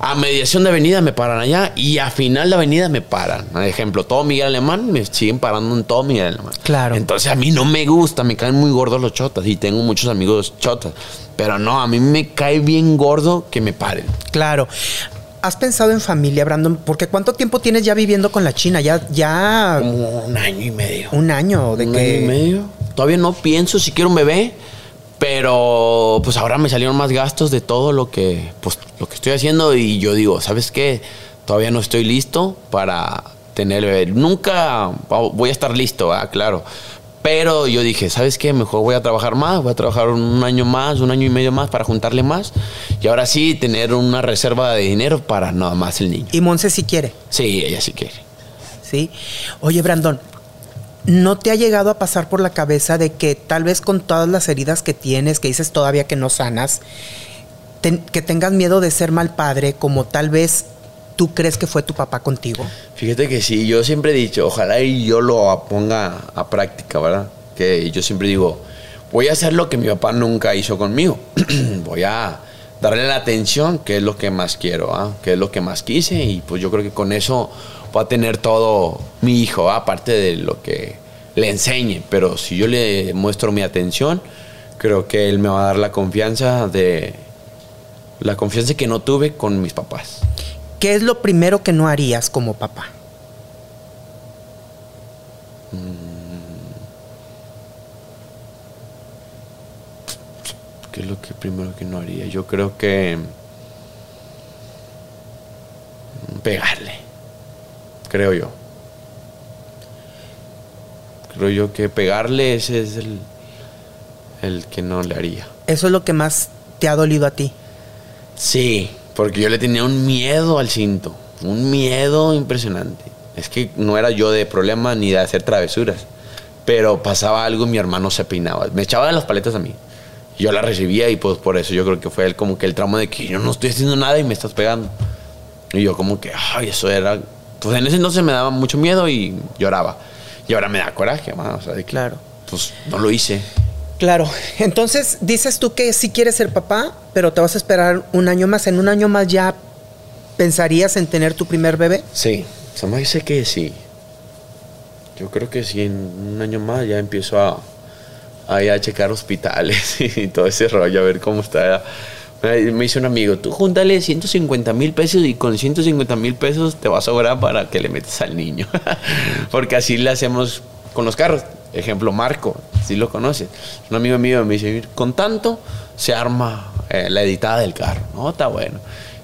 A mediación de avenida me paran allá y a final de avenida me paran. Por ejemplo, todo Miguel Alemán me siguen parando en todo Miguel Alemán. Claro. Entonces a mí no me gusta, me caen muy gordos los chotas y tengo muchos amigos chotas. Pero no, a mí me cae bien gordo que me paren. Claro. ¿Has pensado en familia, Brandon? Porque ¿cuánto tiempo tienes ya viviendo con la China? Ya, ya Como un año y medio. un año de un que... año y medio. Todavía no pienso si quiero un bebé, pero pues ahora me salieron más gastos de todo lo que, pues, lo que estoy haciendo y yo digo, ¿sabes qué? Todavía no estoy listo para tener bebé. Nunca voy a estar listo, ah, claro. Pero yo dije, ¿sabes qué? Mejor voy a trabajar más, voy a trabajar un año más, un año y medio más para juntarle más. Y ahora sí, tener una reserva de dinero para nada más el niño. Y Monse sí quiere, Sí, ella sí quiere. ¿sí? Oye, Brandon, ¿no te ha llegado a pasar por la cabeza de que tal vez con todas las heridas que tienes, que dices todavía que no sanas, ten- que tengas miedo de ser mal padre, como tal vez tú crees que fue tu papá contigo? Fíjate que sí, yo siempre he dicho, ojalá y yo lo ponga a práctica, ¿verdad? Que yo siempre digo, voy a hacer lo que mi papá nunca hizo conmigo. voy a darle la atención, que es lo que más quiero, ¿ah? que es lo que más quise, y pues yo creo que con eso va a tener todo mi hijo, ¿ah? aparte de lo que le enseñe. Pero si yo le muestro mi atención, creo que él me va a dar la confianza de. La confianza que no tuve con mis papás. ¿Qué es lo primero que no harías como papá? ¿Qué es lo que primero que no haría? Yo creo que pegarle. Creo yo. Creo yo que pegarle ese es el, el que no le haría. Eso es lo que más te ha dolido a ti. Sí, porque yo le tenía un miedo al cinto. Un miedo impresionante. Es que no era yo de problema ni de hacer travesuras. Pero pasaba algo y mi hermano se peinaba. Me echaba las paletas a mí. Yo la recibía y pues por eso yo creo que fue él como que el tramo de que yo no estoy haciendo nada y me estás pegando. Y yo como que, ay, eso era... Pues en ese entonces me daba mucho miedo y lloraba. Y ahora me da coraje, man. O sea, de que, Claro. Pues no lo hice. Claro. Entonces dices tú que sí quieres ser papá, pero te vas a esperar un año más. En un año más ya pensarías en tener tu primer bebé. Sí, se dice que sí. Yo creo que sí, en un año más ya empiezo a, a ir a checar hospitales y todo ese rollo, a ver cómo está. Me dice un amigo, tú júntale 150 mil pesos y con 150 mil pesos te va a sobrar para que le metas al niño. Porque así le hacemos con los carros. Ejemplo, Marco, si lo conoces. Un amigo mío me dice, con tanto se arma eh, la editada del carro. No, está bueno.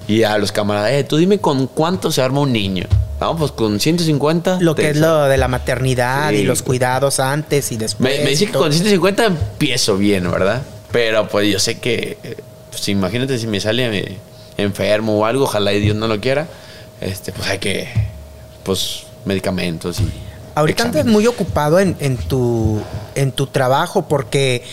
Y a los camaradas, eh, tú dime con cuánto se arma un niño. No, pues con 150. Lo que es lo de la maternidad Sí. y los cuidados antes y después. Me, me dice que con 150 empiezo bien, ¿verdad? Pero pues yo sé que, eh, pues imagínate si me sale eh, enfermo o algo, ojalá y Dios no lo quiera, este, pues hay que, pues medicamentos y... Ahorita andas exámenes. muy ocupado en, en tu, en tu trabajo porque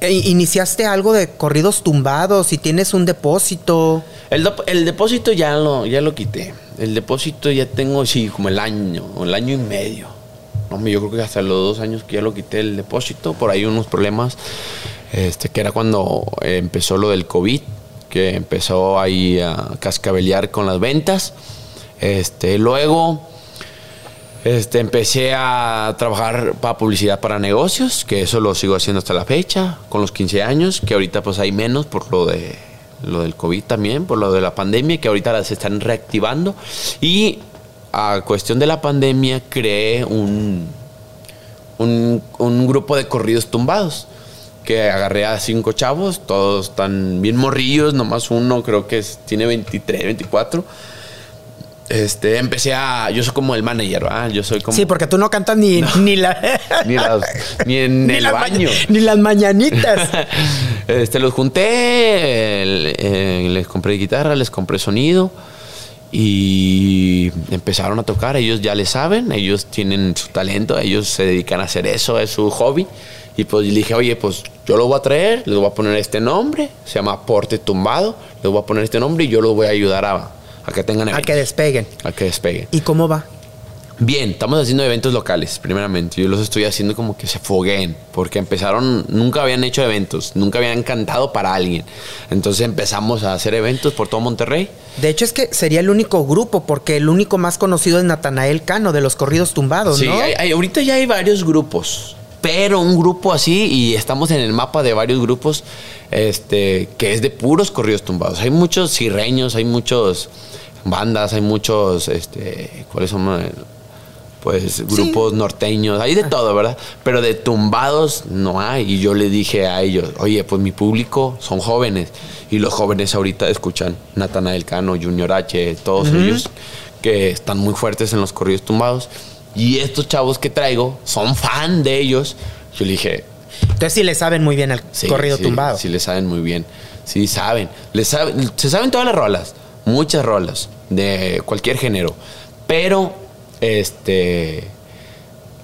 iniciaste algo de corridos tumbados y tienes un depósito. El, dep- el depósito ya lo, ya lo quité. El depósito ya tengo, sí, como el año, o el año y medio. No, yo creo que hasta los dos años que ya lo quité el depósito. Por ahí unos problemas, este, que era cuando empezó lo del COVID, que empezó ahí a cascabelear con las ventas. Este, luego este, empecé a trabajar para publicidad para negocios, que eso lo sigo haciendo hasta la fecha, con los 15 años, que ahorita pues hay menos por lo de lo del COVID también, por lo de la pandemia, que ahorita las están reactivando. Y a cuestión de la pandemia creé un, un, grupo de corridos tumbados. Que agarré a cinco chavos, todos están bien morrillos, nomás uno creo que tiene 23, 24. Este, empecé a. Yo soy como el manager, ¿verdad? Yo soy como. Sí, porque tú no cantas ni, ni, la, Ni, las- ni en ni el baño. ni las mañanitas. este, los junté, el- eh, les compré guitarra, les compré sonido y empezaron a tocar. Ellos ya le saben, ellos tienen su talento, ellos se dedican a hacer eso, es su hobby. Y pues le dije, oye, pues yo lo voy a traer, les voy a poner este nombre, se llama Porte Tumbado, les voy a poner este nombre y yo los voy a ayudar a, a que tengan a eventos, que despeguen. a que despeguen. ¿Y cómo va? Bien, estamos haciendo eventos locales, primeramente. Yo los estoy haciendo como que se fogueen, porque empezaron, nunca habían hecho eventos, nunca habían cantado para alguien. Entonces empezamos a hacer eventos por todo Monterrey. De hecho, es que sería el único grupo, porque el único más conocido es Natanael Cano, de los corridos tumbados, Sí, ¿no? hay- hay- ahorita ya hay varios grupos, pero un grupo así, y estamos en el mapa de varios grupos, este, que es de puros corridos tumbados. Hay muchos cirreños, hay muchos bandas, hay muchos, este, ¿cuáles son? Pues grupos norteños, hay de todo, ¿verdad? Pero de tumbados no hay. Y yo le dije a ellos, oye, pues mi público son jóvenes. Y los jóvenes ahorita escuchan Natanael Cano, Junior H, todos ellos que están muy fuertes en los corridos tumbados. Y estos chavos que traigo son fan de ellos. Yo le dije, Entonces sí le saben muy bien al sí, corrido sí, tumbado. Sí, le saben muy bien. Sí, saben. Le saben. Se saben todas las rolas. Muchas rolas. De cualquier género. Pero, este.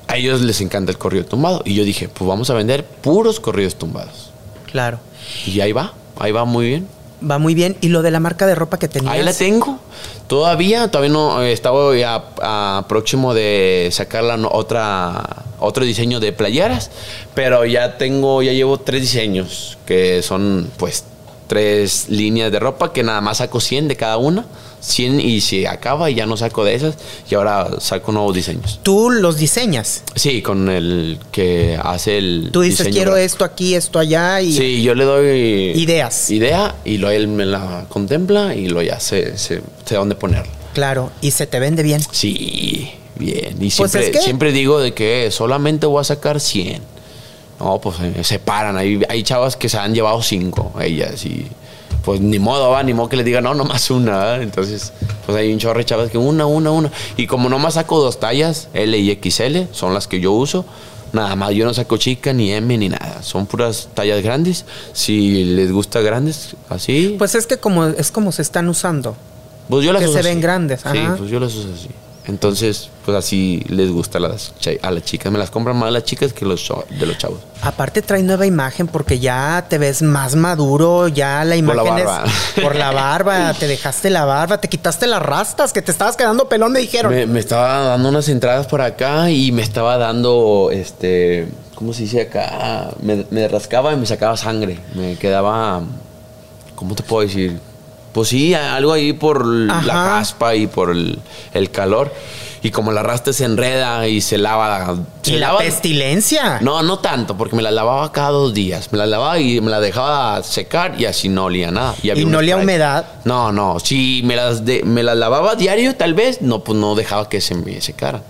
A ellos les encanta el corrido tumbado. Y yo dije, pues vamos a vender puros corridos tumbados. Claro. Y ahí va. Ahí va muy bien. Va muy bien. ¿Y lo de la marca de ropa que tenías? Ahí la tengo. Todavía, todavía no eh, estaba ya a próximo de sacar la otra otro diseño de playeras, pero ya tengo, ya llevo tres diseños que son pues tres líneas de ropa que nada más saco 100 de cada una, 100 y se acaba y ya no saco de esas y ahora saco nuevos diseños. Tú los diseñas. Sí, con el que hace el Tú dices, quiero gráfico. esto aquí, esto allá. Y Sí, yo le doy Ideas. Idea y lo él me la contempla y lo ya sé, sé, sé dónde ponerla. Claro, y se te vende bien. Sí, bien. Y Pues siempre, es que- siempre digo de que solamente voy a sacar 100. No, pues eh, se paran. Hay, hay chavas que se han llevado 5, ellas. Y, pues ni modo, va, ni modo que le diga, no, nomás una. ¿verdad? Entonces, pues hay un chorro de chavas que una, una, una. Y como nomás saco dos tallas, L y XL, son las que yo uso. Nada más, yo no saco chica, ni M, ni nada. Son puras tallas grandes. Si les gusta grandes, así. Pues es que como es como se están usando. Pues yo las que uso se ven así. grandes, Sí, ajá. pues yo las uso así. Entonces, pues así les gusta a las, a las chicas. Me las compran más las chicas que los de los chavos. Aparte trae nueva imagen porque ya te ves más maduro, ya la Por imagen la barba. es por la barba, te dejaste la barba, te quitaste las rastas, que te estabas quedando pelón, me dijeron. Me, me estaba dando unas entradas por acá y me estaba dando, este, ¿cómo se dice acá? Me, me rascaba y me sacaba sangre. Me quedaba, ¿cómo te puedo decir? Pues sí, algo ahí por la caspa y por el, el calor. Y como la rasta se enreda y se lava. y la pestilencia. No, no tanto, porque me la lavaba cada dos días. Me la lavaba y me la dejaba secar y así no olía nada. ¿Y no olía humedad? No, no. Si me las, de- me las lavaba diario, tal vez, no, pues no dejaba que se me secaran.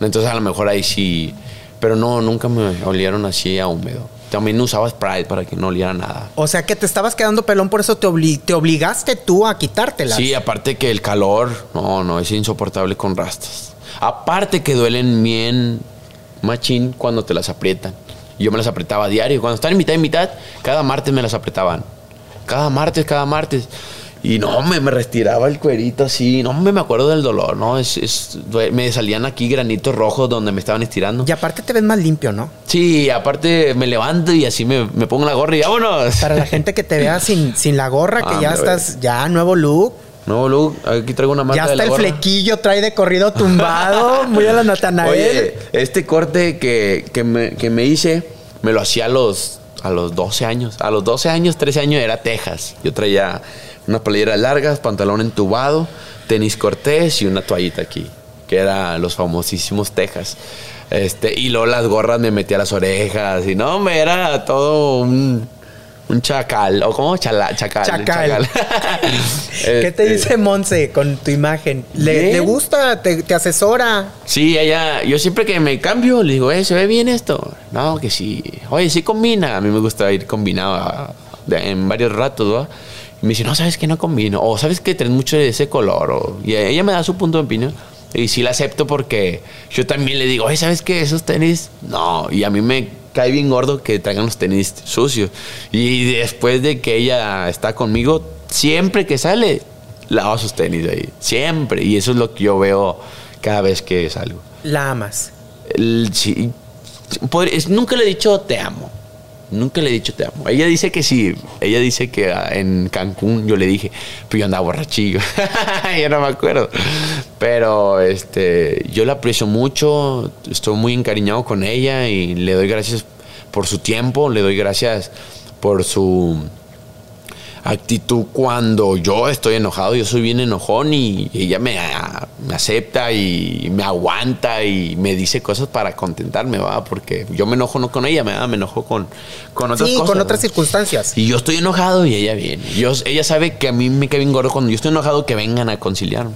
Entonces a lo mejor ahí sí. Pero no, nunca me olieron así a húmedo. También usaba Sprite para que no oliera nada. O sea que te estabas quedando pelón, por eso te, obli- te obligaste tú a quitártelas. Sí, aparte que el calor, no, no, es insoportable con rastas. Aparte que duelen bien machín cuando te las aprietan. Yo me las apretaba a diario. Cuando están en mitad y mitad, cada martes me las apretaban. Cada martes, cada martes. Y no, me, me retiraba el cuerito así. No me, me acuerdo del dolor, ¿no? Es, es- me salían aquí granitos rojos donde me estaban estirando. Y aparte te ves más limpio, ¿no? Sí, aparte me levanto y así me, me pongo la gorra y vámonos. Para la gente que te vea sin, sin la gorra, que Ah, ya estás, ya nuevo look. No, Lu, aquí traigo una marca Ya de está la el gorra. flequillo, trae de corrido tumbado, muy a la Natanael. Oye, este corte que, que me, que me hice, me lo hacía a los, a los 12 años. A los 12 años, 13 años era Texas. Yo traía unas playeras largas, pantalón entubado, tenis cortés y una toallita aquí, que era los famosísimos Texas. Este, y luego las gorras me metía a las orejas y no, me era todo un, un chacal, o como chala, chacal. Chacal. ¿Qué te Este, dice Monse con tu imagen? ¿Le, gusta? Te, te asesora? Sí, ella, yo siempre que me cambio le digo, eh, ¿se ve bien esto? No, que sí. Oye, sí combina. A mí me gusta ir combinado en varios ratos, ¿va? Y me dice, no, ¿sabes que no combino? O ¿sabes que traes mucho de ese color? O, y ella me da su punto de opinión. Y sí la acepto porque yo también le digo, oye, ¿sabes qué? Esos tenis, no. Y a mí me cae bien gordo que traigan los tenis sucios. Y después de que ella está conmigo, siempre que sale, lava sus tenis de ahí. Siempre. Y eso es lo que yo veo cada vez que salgo. La amas. El- sí, es- nunca le he dicho te amo. Nunca le he dicho te amo. Ella dice que sí. Ella dice que ah, en Cancún yo le dije, pues yo andaba borrachillo. yo no me acuerdo. Pero este, yo la aprecio mucho. Estoy muy encariñado con ella y le doy gracias por su tiempo. Le doy gracias por su actitud cuando yo estoy enojado. Yo soy bien enojón y ella me, me acepta y me aguanta y me dice cosas para contentarme, ¿va? Porque yo me enojo no con ella, me enojo con, con otras Sí, cosas. con otras circunstancias. Y yo estoy enojado y ella viene. Yo, ella sabe que a mí me cae bien gordo cuando yo estoy enojado que vengan a conciliarme.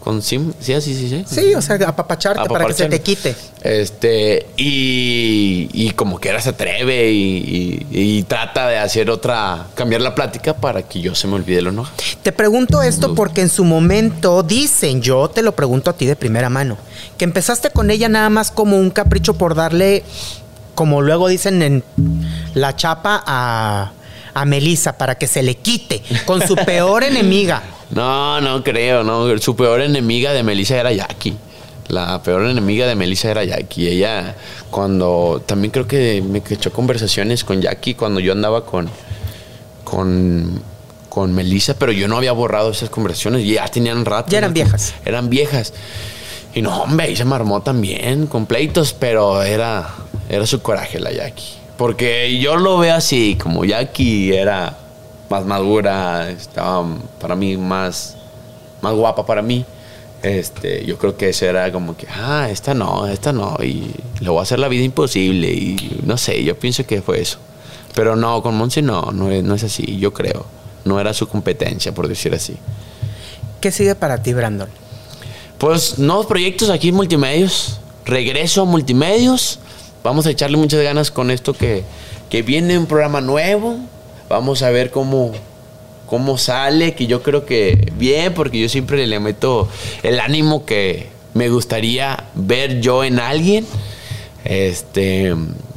Con, sí, sí, sí, sí, sí. Sí, o sea, apapacharte para que se te quite. Este, y, y como que era se atreve y, y- y trata de hacer otra, cambiar la plática para que yo se me olvide lo enojado. Te pregunto esto porque en su momento dicen, yo te lo pregunto a ti de primera mano, que empezaste con ella nada más como un capricho por darle, como luego dicen en la chapa a, a Melissa, para que se le quite con su peor enemiga. No, no creo, no. Su peor enemiga de Melissa era Jackie. La peor enemiga de Melissa era Jackie. Ella, cuando. También creo que me echó conversaciones con Jackie cuando yo andaba con. con. con Melissa, pero yo no había borrado esas conversaciones. Ya tenían rato. Ya eran ¿no? viejas. Eran viejas. Y no, hombre, ahí se me armó también con pleitos, pero era. Era su coraje la Jackie. Porque yo lo veo así, como Jackie era más madura, estaba para mí más, más guapa para mí. Este, yo creo que eso era como que, ah, esta no, esta no, y le voy a hacer la vida imposible, y no sé, yo pienso que fue eso. Pero no, con Monse no, no es, no es así, yo creo. No era su competencia, por decir así. ¿Qué sigue para ti, Brandon? Pues nuevos proyectos aquí en Multimedios. Regreso a Multimedios. Vamos a echarle muchas ganas con esto que, que viene un programa nuevo. Vamos a ver cómo, cómo sale, que yo creo que bien, porque yo siempre le meto el ánimo que me gustaría ver yo en alguien. Este,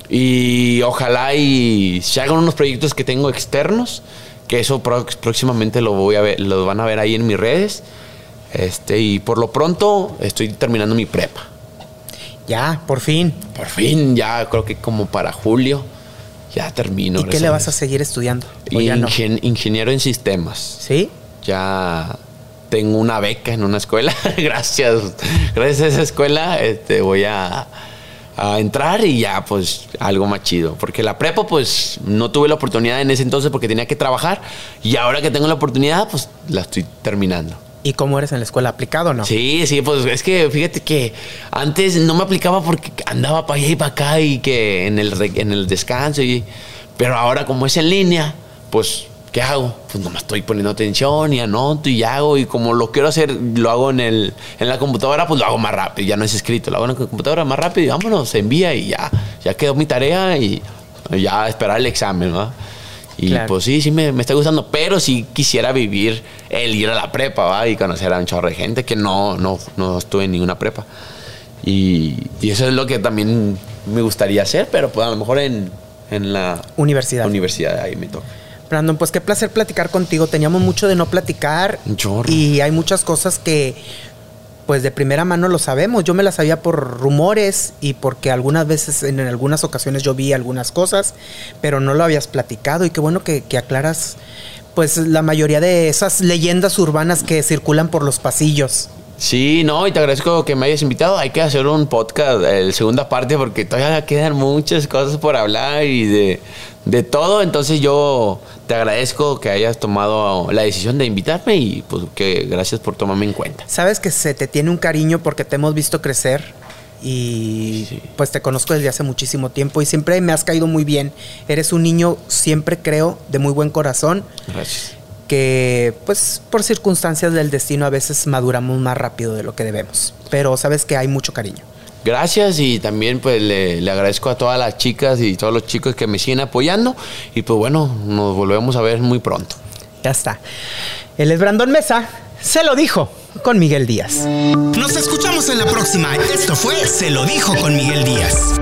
y ojalá y se hagan unos proyectos que tengo externos, que eso próximamente lo voy a ver, lo van a ver ahí en mis redes. Este, y por lo pronto estoy terminando mi prepa. Ya, por fin. Por fin, ya creo que como para julio ya termino. ¿Y qué le vas a seguir estudiando? Ingeniero en sistemas. ¿Sí? Ya tengo una beca en una escuela. gracias. Gracias a esa escuela este, voy a, a, entrar y ya pues algo más chido. Porque la prepa pues no tuve la oportunidad en ese entonces porque tenía que trabajar. Y ahora que tengo la oportunidad pues la estoy terminando. ¿Y cómo eres en la escuela? ¿Aplicado o no? Sí, sí, pues es que fíjate que antes no me aplicaba porque andaba para allá y para acá y que en el, en el descanso. Y, pero ahora como es en línea, pues, ¿qué hago? Pues no me estoy poniendo atención y anoto y hago. Y como lo quiero hacer, lo hago en, el, en la computadora, pues lo hago más rápido. Ya no es escrito, lo hago en la computadora más rápido y vámonos, se envía y ya, ya quedó mi tarea y ya esperar el examen, ¿no? Y pues sí, sí me, está gustando, pero sí quisiera vivir el ir a la prepa, ¿va? Y conocer a un chorro de gente que no, no, no estuve en ninguna prepa. Y, eso es lo que también me gustaría hacer, pero pues a lo mejor en, en la universidad. Universidad, ahí me toca. Brandon, pues qué placer platicar contigo. Teníamos mucho de no platicar. Un chorro. Y hay muchas cosas que pues de primera mano lo sabemos. Yo me la sabía por rumores y porque algunas veces, en, algunas ocasiones yo vi algunas cosas, pero no lo habías platicado y qué bueno que, que aclaras pues la mayoría de esas leyendas urbanas que circulan por los pasillos. Sí, no, y te agradezco que me hayas invitado. Hay que hacer un podcast, el segunda parte, porque todavía quedan muchas cosas por hablar y de, de todo. Entonces yo te agradezco que hayas tomado la decisión de invitarme y pues que gracias por tomarme en cuenta. Sabes que se te tiene un cariño porque te hemos visto crecer y pues te conozco desde hace muchísimo tiempo y siempre me has caído muy bien. Eres un niño, siempre creo, de muy buen corazón. Gracias. Que pues por circunstancias del destino a veces maduramos más rápido de lo que debemos. Pero sabes que hay mucho cariño gracias y también pues le, agradezco a todas las chicas y todos los chicos que me siguen apoyando y pues bueno, nos volvemos a ver muy pronto. Ya está. Él es Brandon Mesa, se lo dijo con Miguel Díaz. Nos escuchamos en la próxima. Esto fue Se lo dijo con Miguel Díaz.